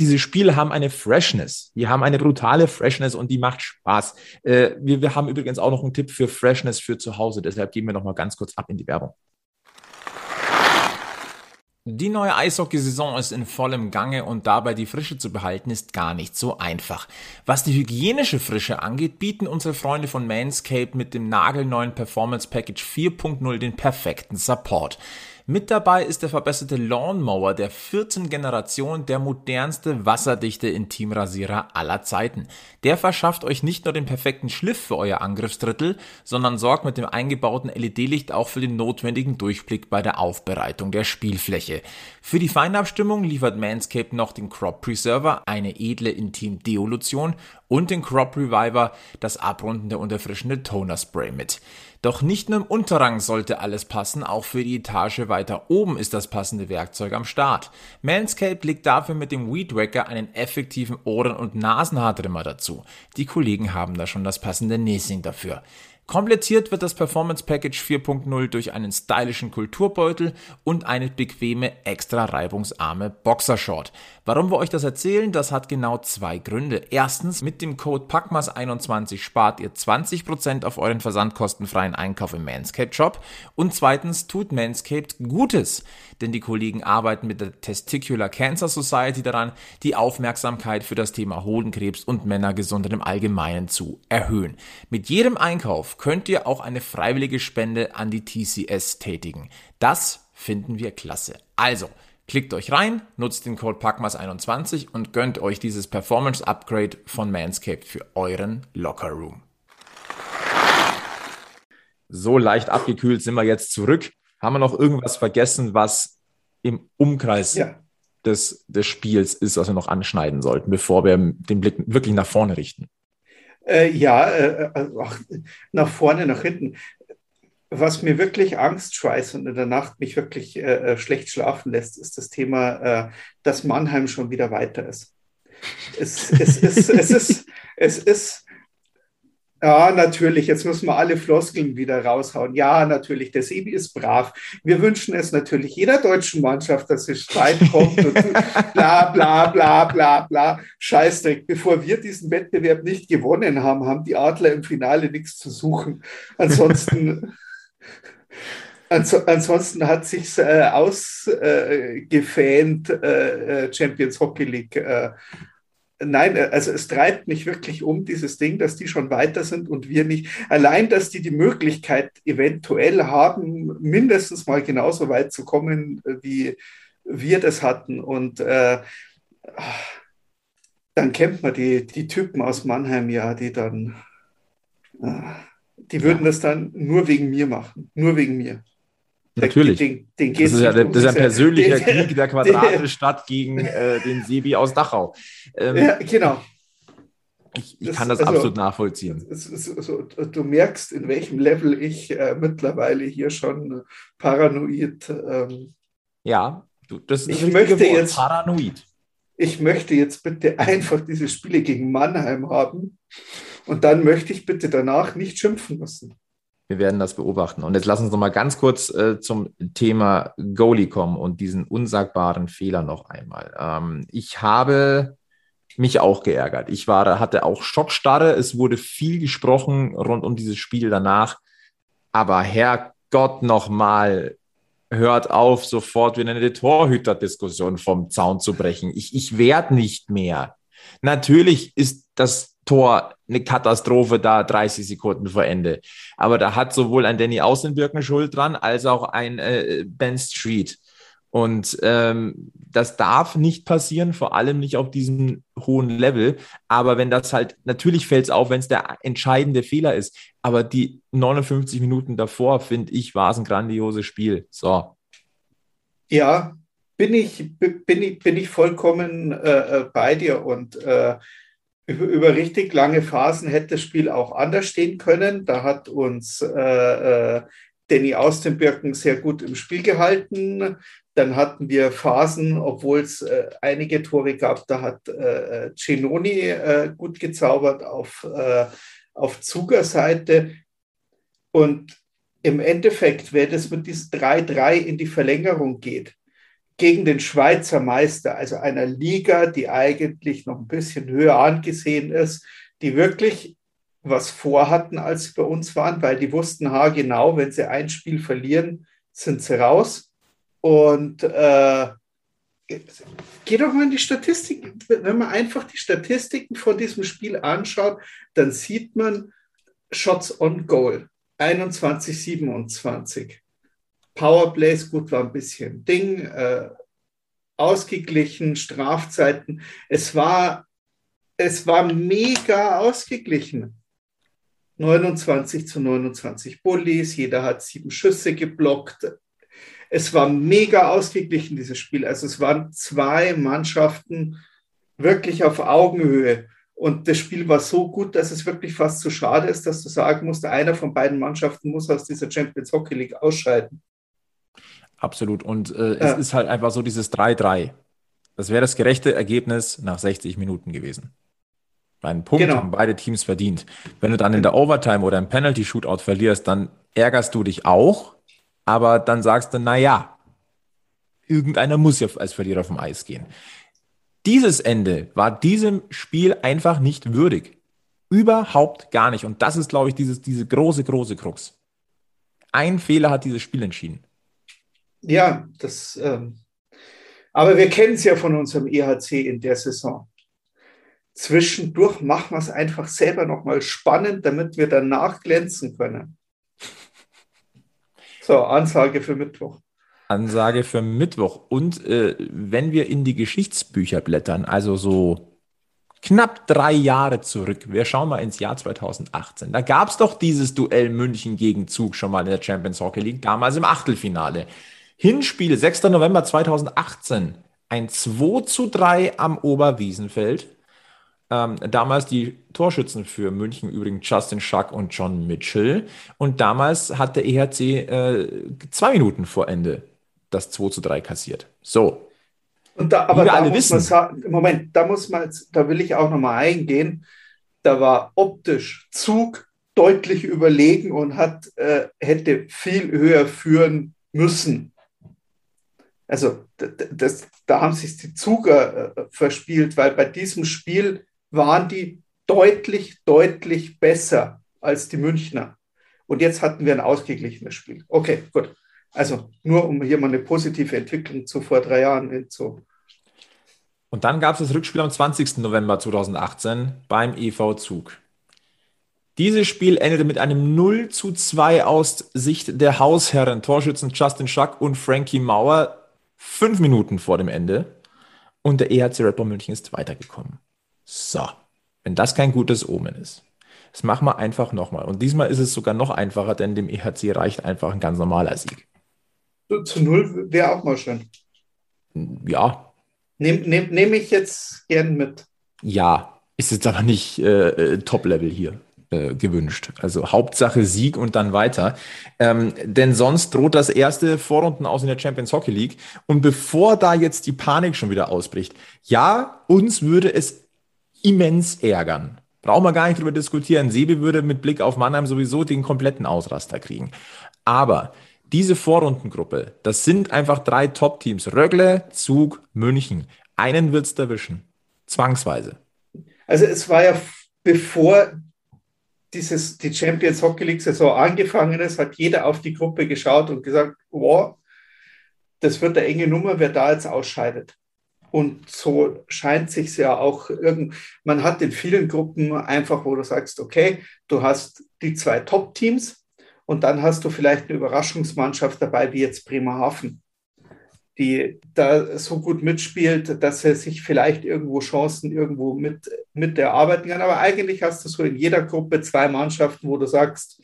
Diese Spiele haben eine Freshness. Die haben eine brutale Freshness und die macht Spaß. Äh, wir, wir haben übrigens auch noch einen Tipp für Freshness für zu Hause. Deshalb gehen wir noch mal ganz kurz ab in die Werbung. Die neue Eishockeysaison ist in vollem Gange und dabei die Frische zu behalten ist gar nicht so einfach. Was die hygienische Frische angeht, bieten unsere Freunde von Manscaped mit dem nagelneuen Performance Package 4.0 den perfekten Support. Mit dabei ist der verbesserte Lawnmower der vierten Generation, der modernste wasserdichte Intimrasierer aller Zeiten. Der verschafft euch nicht nur den perfekten Schliff für euer Angriffsdrittel, sondern sorgt mit dem eingebauten LED-Licht auch für den notwendigen Durchblick bei der Aufbereitung der Spielfläche. Für die Feinabstimmung liefert Manscaped noch den Crop Preserver, eine edle Intim-Deolution und den Crop Reviver, das abrundende und erfrischende Toner Spray mit. Doch nicht nur im Unterrang sollte alles passen, auch für die Etage weiter oben ist das passende Werkzeug am Start. Manscaped legt dafür mit dem Weed Wacker einen effektiven Ohren- und Nasenhaartrimmer dazu. Die Kollegen haben da schon das passende Näschen dafür. Komplettiert wird das Performance Package 4.0 durch einen stylischen Kulturbeutel und eine bequeme, extra reibungsarme Boxershort. Warum wir euch das erzählen, das hat genau zwei Gründe. Erstens, mit dem Code PACMAS21 spart ihr 20% auf euren versandkostenfreien Einkauf im Manscaped Shop und zweitens tut Manscaped Gutes, denn die Kollegen arbeiten mit der Testicular Cancer Society daran, die Aufmerksamkeit für das Thema Hodenkrebs und Männergesundheit im Allgemeinen zu erhöhen. Mit jedem Einkauf könnt ihr auch eine freiwillige Spende an die TCS tätigen. Das finden wir klasse. Also, klickt euch rein, nutzt den Code PACMAS21 und gönnt euch dieses Performance Upgrade von Manscaped für euren Locker Room. So leicht abgekühlt sind wir jetzt zurück. Haben wir noch irgendwas vergessen, was im Umkreis ja. des, des Spiels ist, was wir noch anschneiden sollten, bevor wir den Blick wirklich nach vorne richten? Äh, ja, äh, äh, nach vorne, nach hinten. was mir wirklich Angst schweißt und in der Nacht mich wirklich äh, äh, schlecht schlafen lässt, ist das Thema, äh, dass Mannheim schon wieder weiter ist. Es, es, es, es, ist, es ist ja, natürlich. Jetzt müssen wir alle Floskeln wieder raushauen. Ja, natürlich. Der Sebi ist brav. Wir wünschen es natürlich jeder deutschen Mannschaft, dass es weit kommt und bla, bla, bla, bla, bla. Scheißdreck. Bevor wir diesen Wettbewerb nicht gewonnen haben, haben die Adler im Finale nichts zu suchen. Ansonsten, ansonsten hat sich äh, ausgefähnt äh, äh, Champions Hockey League äh, Nein, also es treibt mich wirklich um, dieses Ding, dass die schon weiter sind und wir nicht. Allein, dass die die Möglichkeit eventuell haben, mindestens mal genauso weit zu kommen, wie wir das hatten. Und äh, dann kennt man die, die Typen aus Mannheim ja, die dann, äh, die würden ja. das dann nur wegen mir machen, nur wegen mir. Natürlich. Den, den das, ist ja, das ist ein persönlicher den, Krieg der Quadrate Stadt gegen äh, den Sebi aus Dachau. Ähm, ja, genau. Ich, ich das, kann das also, absolut nachvollziehen. So, du merkst, in welchem Level ich äh, mittlerweile hier schon paranoid. Ähm, ja, du, das ist ich möchte Wort, jetzt paranoid. Ich möchte jetzt bitte einfach diese Spiele gegen Mannheim haben und dann möchte ich bitte danach nicht schimpfen müssen. Wir werden das beobachten. Und jetzt lass uns noch mal ganz kurz äh, zum Thema Goalie kommen und diesen unsagbaren Fehler noch einmal. Ähm, ich habe mich auch geärgert. Ich war, hatte auch Schockstarre. Es wurde viel gesprochen rund um dieses Spiel danach. Aber Herrgott nochmal, hört auf, sofort wieder eine Torhüterdiskussion vom Zaun zu brechen. Ich, ich werde nicht mehr. Natürlich ist das Tor eine Katastrophe da 30 Sekunden vor Ende. Aber da hat sowohl ein Danny Außenwirken Schuld dran, als auch ein äh, Ben Street. Und ähm, das darf nicht passieren, vor allem nicht auf diesem hohen Level. Aber wenn das halt, natürlich fällt es auf, wenn es der entscheidende Fehler ist. Aber die 59 Minuten davor, finde ich, war es ein grandioses Spiel. So. Ja, bin ich, bin ich, bin ich vollkommen äh, äh bei dir. Und äh, über, richtig lange Phasen hätte das Spiel auch anders stehen können. Da hat uns äh, äh, Danny Austenbirken sehr gut im Spiel gehalten. Dann hatten wir Phasen, obwohl es äh, einige Tore gab, da hat äh, Cenoni äh, gut gezaubert auf, äh, auf Zuger-Seite. Und im Endeffekt, wenn es mit diesem 3-3 in die Verlängerung geht, gegen den Schweizer Meister, also einer Liga, die eigentlich noch ein bisschen höher angesehen ist, die wirklich was vorhatten, als sie bei uns waren, weil die wussten genau, wenn sie ein Spiel verlieren, sind sie raus. Und äh, geh doch mal in die Statistiken. Wenn man einfach die Statistiken von diesem Spiel anschaut, dann sieht man Shots on Goal 21, 27. Powerplays, gut, war ein bisschen Ding, äh, ausgeglichen, Strafzeiten. Es war, es war mega ausgeglichen. 29 zu 29 Bullies, jeder hat sieben Schüsse geblockt. Es war mega ausgeglichen, dieses Spiel. Also es waren zwei Mannschaften wirklich auf Augenhöhe. Und das Spiel war so gut, dass es wirklich fast zu so schade ist, dass du sagen musst, einer von beiden Mannschaften muss aus dieser Champions Hockey League ausscheiden. Absolut. Und äh, ja. es ist halt einfach so dieses 3-3. Das wäre das gerechte Ergebnis nach 60 Minuten gewesen. Einen Punkt genau. haben beide Teams verdient. Wenn du dann in der Overtime oder im Penalty Shootout verlierst, dann ärgerst du dich auch, aber dann sagst du, na ja, irgendeiner muss ja als Verlierer vom Eis gehen. Dieses Ende war diesem Spiel einfach nicht würdig. Überhaupt gar nicht. Und das ist, glaube ich, dieses, diese große, große Krux. Ein Fehler hat dieses Spiel entschieden. Ja, das, ähm, aber wir kennen es ja von unserem EHC in der Saison. Zwischendurch machen wir es einfach selber nochmal spannend, damit wir danach glänzen können. So, Ansage für Mittwoch. Ansage für Mittwoch. Und äh, wenn wir in die Geschichtsbücher blättern, also so knapp drei Jahre zurück, wir schauen mal ins Jahr 2018, da gab es doch dieses Duell München gegen Zug schon mal in der Champions Hockey League, damals im Achtelfinale. Hinspiel, 6. November 2018, ein 2 zu 3 am Oberwiesenfeld. Ähm, damals die Torschützen für München übrigens Justin Schack und John Mitchell. Und damals hat der EHC äh, zwei Minuten vor Ende das 2 zu 3 kassiert. So. Und da, aber da alle wissen. Moment, da muss man jetzt, da will ich auch nochmal eingehen. Da war optisch Zug deutlich überlegen und hat, äh, hätte viel höher führen müssen. Also das, da haben sich die Zuger äh, verspielt, weil bei diesem Spiel waren die deutlich, deutlich besser als die Münchner. Und jetzt hatten wir ein ausgeglichenes Spiel. Okay, gut. Also nur um hier mal eine positive Entwicklung zu vor drei Jahren hinzu. Und dann gab es das Rückspiel am 20. November 2018 beim EV Zug. Dieses Spiel endete mit einem 0 zu 2 aus Sicht der Hausherren, Torschützen Justin Schack und Frankie Mauer, fünf Minuten vor dem Ende. Und der EHC Red Bull München ist weitergekommen. So, wenn das kein gutes Omen ist. Das machen wir einfach nochmal. Und diesmal ist es sogar noch einfacher, denn dem EHC reicht einfach ein ganz normaler Sieg. Zu null wäre auch mal schön. Ja. Nehme nehm, nehm ich jetzt gern mit. Ja, ist jetzt aber nicht äh, äh Top-Level hier äh, gewünscht. Also Hauptsache Sieg und dann weiter. Ähm, denn sonst droht das erste Vorrunden aus in der Champions Hockey League. Und bevor da jetzt die Panik schon wieder ausbricht, ja, uns würde es immens ärgern. Brauchen wir gar nicht drüber diskutieren. Sebi würde mit Blick auf Mannheim sowieso den kompletten Ausraster kriegen. Aber diese Vorrundengruppe, das sind einfach drei Top-Teams. Rögle, Zug, München. Einen wird es erwischen. Zwangsweise. Also es war ja bevor dieses, die Champions Hockey League Saison angefangen ist, hat jeder auf die Gruppe geschaut und gesagt, wow, das wird eine enge Nummer, wer da jetzt ausscheidet. Und so scheint sich ja auch irgend, man hat in vielen Gruppen einfach, wo du sagst, okay, du hast die zwei Top-Teams und dann hast du vielleicht eine Überraschungsmannschaft dabei, wie jetzt Bremerhaven, die da so gut mitspielt, dass er sich vielleicht irgendwo Chancen irgendwo mit, mit erarbeiten kann. Aber eigentlich hast du so in jeder Gruppe zwei Mannschaften, wo du sagst,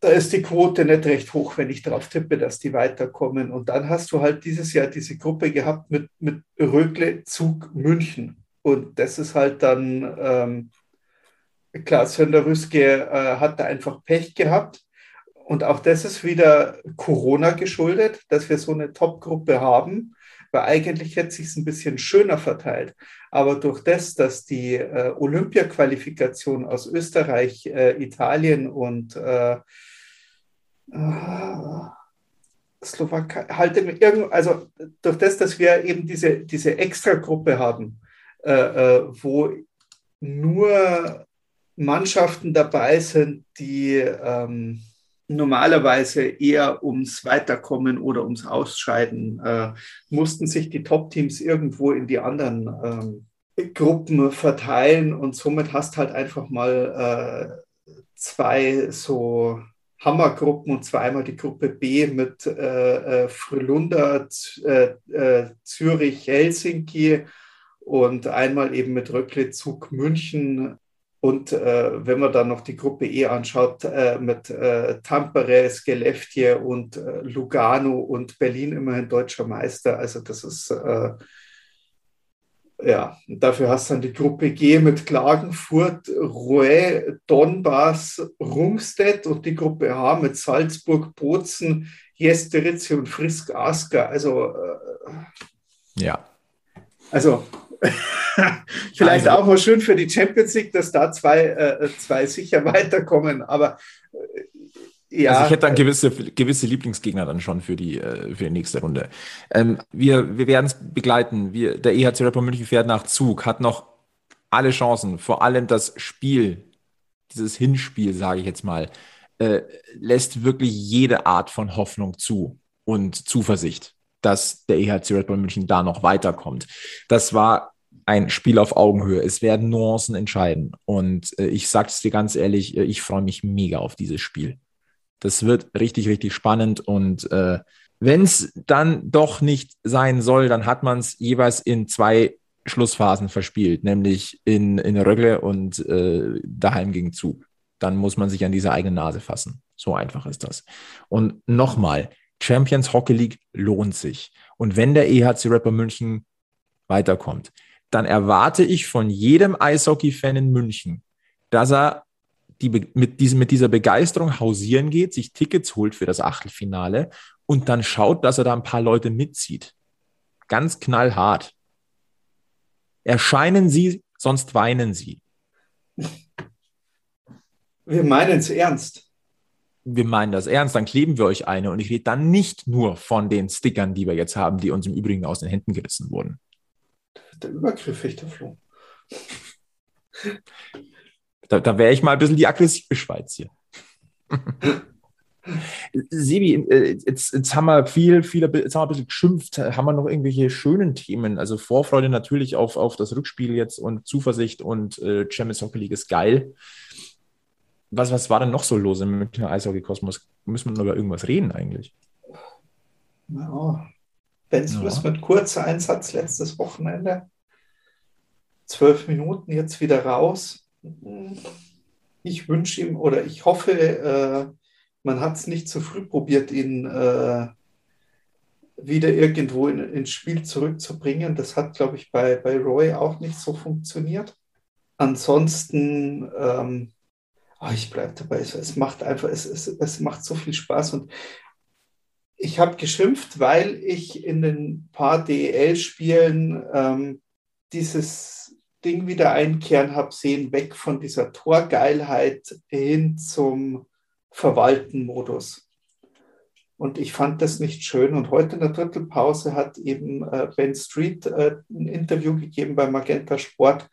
da ist die Quote nicht recht hoch, wenn ich darauf tippe, dass die weiterkommen. Und dann hast du halt dieses Jahr diese Gruppe gehabt mit, mit Rögle, Zug, München. Und das ist halt dann, ähm, klar, Sönder Rüske äh, hat da einfach Pech gehabt. Und auch das ist wieder Corona geschuldet, dass wir so eine Top-Gruppe haben, weil eigentlich hätte sich ein bisschen schöner verteilt. Aber durch das, dass die äh, Olympia-Qualifikation aus Österreich, äh, Italien und äh, äh, Slowakei, halte mir irgend, also durch das, dass wir eben diese, diese Extragruppe haben, äh, äh, wo nur Mannschaften dabei sind, die ähm, normalerweise eher ums Weiterkommen oder ums Ausscheiden äh, mussten sich die Top-Teams irgendwo in die anderen ähm, Gruppen verteilen und somit hast halt einfach mal äh, zwei so Hammergruppen und zweimal die Gruppe B mit äh, äh Frölunda, äh, äh, Zürich, Helsinki und einmal eben mit Röckle, Zug, München. Und äh, wenn man dann noch die Gruppe E anschaut, äh, mit äh, Tampere, Skellefteå und Lugano und Berlin immerhin deutscher Meister. Also das ist ja, dafür hast du dann die Gruppe G mit Klagenfurt, Rouen, Donbass, Rungstedt und die Gruppe H mit Salzburg, Bozen, Jesterice und Frisk Asker. Also, äh, ja. Also, vielleicht also, auch mal schön für die Champions League, dass da zwei, äh, zwei sicher weiterkommen. Aber äh, ja. Also ich hätte dann gewisse, gewisse Lieblingsgegner dann schon für die, äh, für die nächste Runde. Ähm, wir wir werden es begleiten. Wir, der EHC Rapper München fährt nach Zug, hat noch alle Chancen, vor allem das Spiel, dieses Hinspiel, sage ich jetzt mal, äh, lässt wirklich jede Art von Hoffnung zu und Zuversicht, dass der EHC Red Bull München da noch weiterkommt. Das war ein Spiel auf Augenhöhe. Es werden Nuancen entscheiden. Und äh, ich sage es dir ganz ehrlich, äh, ich freue mich mega auf dieses Spiel. Das wird richtig, richtig spannend. Und äh, wenn es dann doch nicht sein soll, dann hat man es jeweils in zwei Schlussphasen verspielt, nämlich in, in Rögle und äh, daheim gegen Zug. Dann muss man sich an diese eigene Nase fassen. So einfach ist das. Und nochmal, Champions Hockey League lohnt sich. Und wenn der EHC Rapper München weiterkommt, dann erwarte ich von jedem Eishockey-Fan in München, dass er die, mit, diesem, mit dieser Begeisterung hausieren geht, sich Tickets holt für das Achtelfinale und dann schaut, dass er da ein paar Leute mitzieht. Ganz knallhart. Erscheinen Sie, sonst weinen Sie. Wir meinen es ernst. Wir meinen das ernst, dann kleben wir euch eine. Und ich rede dann nicht nur von den Stickern, die wir jetzt haben, die uns im Übrigen aus den Händen gerissen wurden. Der Übergriffig, der Flo. Da, da wäre ich mal ein bisschen die aggressive Schweiz hier. Sebi, äh, jetzt, jetzt haben wir viel, viel, jetzt haben wir ein bisschen geschimpft. Haben wir noch irgendwelche schönen Themen? Also Vorfreude natürlich auf, auf das Rückspiel jetzt und Zuversicht und äh, Champions Hockey League ist geil. Was, was war denn noch so los im Münchner Eishockey-Kosmos? Müssen wir über irgendwas reden eigentlich? Ja, Benz ja. mit kurzer Einsatz letztes Wochenende. Zwölf Minuten jetzt wieder raus. Ich wünsche ihm oder ich hoffe, äh, man hat es nicht zu früh probiert, ihn äh, wieder irgendwo in, ins Spiel zurückzubringen. Das hat, glaube ich, bei, bei Roy auch nicht so funktioniert. Ansonsten, ähm, oh, ich bleibe dabei, es, es, macht einfach, es, es, es macht so viel Spaß und ich habe geschimpft, weil ich in den paar DEL-Spielen ähm, dieses Ding wieder einkehren habe sehen, weg von dieser Torgeilheit hin zum Verwalten-Modus. Und ich fand das nicht schön. Und heute in der Drittelpause hat eben äh, Ben Street äh, ein Interview gegeben bei Magenta Sport.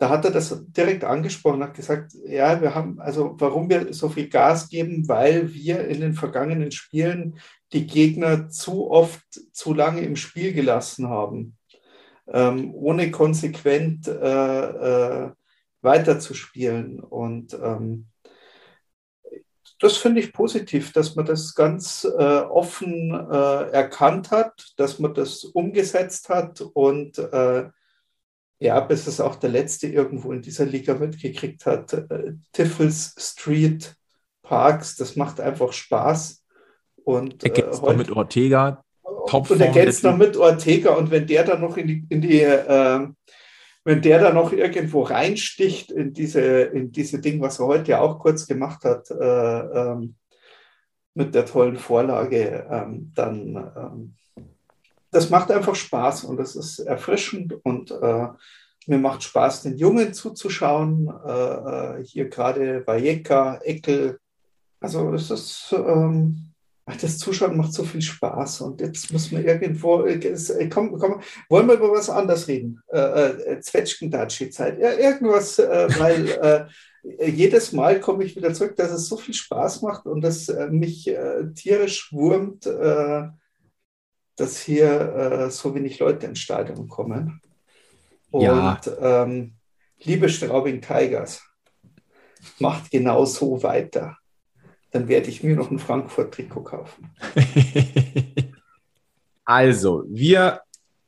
Da hat er das direkt angesprochen, hat gesagt, ja, wir haben, also warum wir so viel Gas geben, weil wir in den vergangenen Spielen die Gegner zu oft zu lange im Spiel gelassen haben, ähm, ohne konsequent äh, äh, weiterzuspielen. Und ähm, das finde ich positiv, dass man das ganz äh, offen äh, erkannt hat, dass man das umgesetzt hat und äh, ja, bis es auch der Letzte irgendwo in dieser Liga mitgekriegt hat. Äh, Tiffels Street Parks, das macht einfach Spaß. Und, er äh, heute, mit Ortega. Topform und ergänzt noch mit Ortega und wenn der dann noch in die, in die äh, wenn der da noch irgendwo reinsticht in diese, in diese Ding, was er heute ja auch kurz gemacht hat, äh, ähm, mit der tollen Vorlage, ähm, dann ähm, das macht einfach Spaß und das ist erfrischend und äh, mir macht Spaß, den Jungen zuzuschauen. Äh, äh hier gerade Valleca, Eckel. Also es ist ähm, das Zuschauen macht so viel Spaß und jetzt muss man irgendwo, äh, komm, komm, wollen wir über was anderes reden? Äh, äh, Zwetschgendatschi-Zeit, ja, irgendwas, äh, weil äh, jedes Mal komme ich wieder zurück, dass es so viel Spaß macht und dass äh, mich äh, tierisch wurmt, dass hier so wenig Leute ins Stadion kommen. Und ja. ähm, liebe Straubing Tigers, macht genau so weiter dann werde ich mir noch ein Frankfurt-Trikot kaufen. also, wir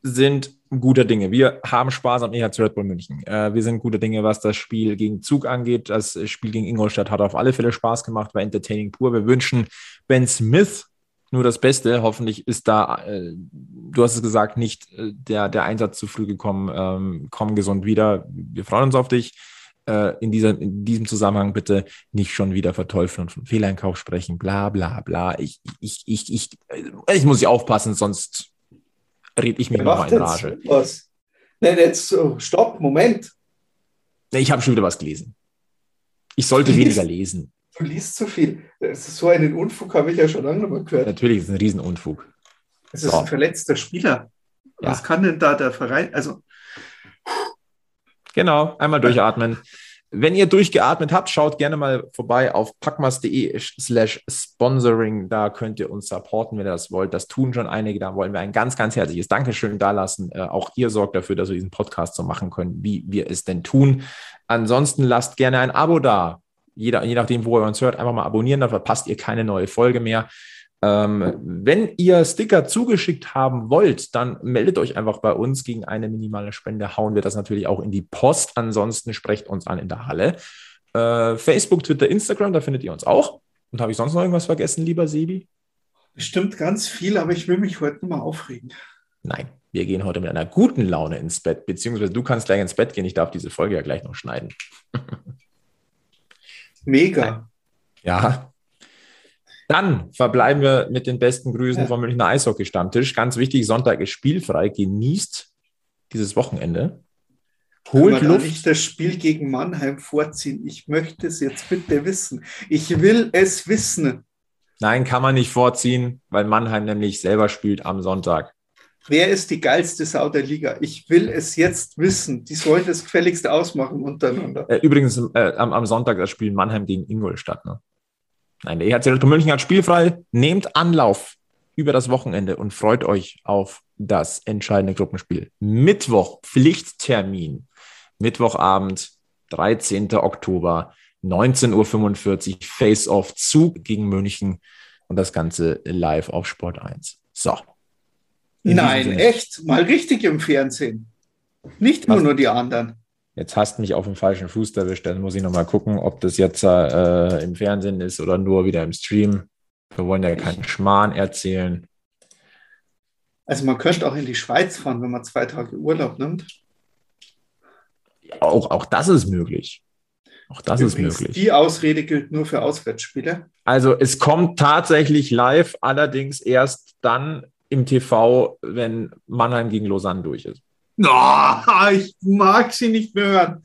sind guter Dinge. Wir haben Spaß am EHC Red Bull München. Äh, wir sind guter Dinge, was das Spiel gegen Zug angeht. Das Spiel gegen Ingolstadt hat auf alle Fälle Spaß gemacht, war entertaining pur. Wir wünschen Ben Smith nur das Beste. Hoffentlich ist da, äh, du hast es gesagt, nicht äh, der, der Einsatz zu früh gekommen. Ähm, komm gesund wieder. Wir freuen uns auf dich äh, in, dieser, in diesem Zusammenhang bitte nicht schon wieder verteufeln und von Fehleinkauf sprechen, bla bla bla. Ich, ich, ich, ich, ich muss ja aufpassen, sonst rede ich mich nochmal in Rage. Was? Nee, jetzt oh, stopp, Moment. Ich habe schon wieder was gelesen. Ich sollte weniger lesen. Du liest zu viel. so einen Unfug habe ich ja schon lange mal gehört. Natürlich ist es ein Riesenunfug. Es ist so. ein verletzter Spieler. Ja. Was kann denn da der Verein? Also Genau, einmal durchatmen. Wenn ihr durchgeatmet habt, schaut gerne mal vorbei auf packmas.de slash sponsoring. Da könnt ihr uns supporten, wenn ihr das wollt. Das tun schon einige. Da wollen wir ein ganz, ganz herzliches Dankeschön dalassen. Äh, auch ihr sorgt dafür, dass wir diesen Podcast so machen können, wie wir es denn tun. Ansonsten lasst gerne ein Abo da. Jeder, je nachdem, wo ihr uns hört, einfach mal abonnieren. Dann verpasst ihr keine neue Folge mehr. Ähm, wenn ihr Sticker zugeschickt haben wollt, dann meldet euch einfach bei uns. Gegen eine minimale Spende hauen wir das natürlich auch in die Post. Ansonsten sprecht uns an in der Halle. Äh, Facebook, Twitter, Instagram, da findet ihr uns auch. Und habe ich sonst noch irgendwas vergessen, lieber Sebi? Bestimmt ganz viel, aber ich will mich heute mal aufregen. Nein. Wir gehen heute mit einer guten Laune ins Bett, beziehungsweise du kannst gleich ins Bett gehen. Ich darf diese Folge ja gleich noch schneiden. Mega. Ja. Dann verbleiben wir mit den besten Grüßen vom Münchner Eishockey-Stammtisch. Ganz wichtig, Sonntag ist spielfrei. Genießt dieses Wochenende. Holt Kann man Luft. nicht das Spiel gegen Mannheim vorziehen. Ich möchte es jetzt bitte wissen. Ich will es wissen. Nein, kann man nicht vorziehen, weil Mannheim nämlich selber spielt am Sonntag. Wer ist die geilste Sau der Liga? Ich will es jetzt wissen. Die sollen das gefälligst ausmachen untereinander. Äh, übrigens, äh, am, am, Sonntag das Spiel Mannheim gegen Ingolstadt. Ne? Nein, der EHC Retro München hat spielfrei. Nehmt Anlauf über das Wochenende und freut euch auf das entscheidende Gruppenspiel. Mittwoch, Pflichttermin. Mittwochabend, 13. Oktober, 19.45 Uhr, Face-Off Zug gegen München und das Ganze live auf Sport 1. So. Nein, echt? Mal richtig im Fernsehen. Nicht nur, nur die anderen. Jetzt hast du mich auf dem falschen Fuß erwischt. Dann muss ich nochmal gucken, ob das jetzt äh, im Fernsehen ist oder nur wieder im Stream. Wir wollen ja keinen Schmarrn erzählen. Also man könnte auch in die Schweiz fahren, wenn man zwei Tage Urlaub nimmt. Auch, auch das ist möglich. Auch das Übrigens, ist möglich. Die Ausrede gilt nur für Auswärtsspiele. Also es kommt tatsächlich live, allerdings erst dann im TV, wenn Mannheim gegen Lausanne durch ist. Oh, ich mag sie nicht mehr hören.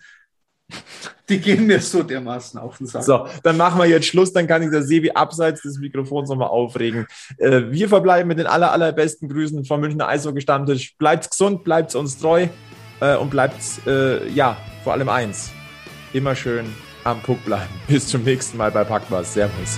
Die gehen mir so dermaßen auf den Sack. So, dann machen wir jetzt Schluss. Dann kann ich der Sebi abseits des Mikrofons nochmal aufregen. Äh, wir verbleiben mit den aller, allerbesten Grüßen vom Münchner Eishockey-Stammtisch. Bleibt gesund, bleibt uns treu äh, und bleibt, äh, ja, vor allem eins. Immer schön am Puck bleiben. Bis zum nächsten Mal bei Packmas. Servus.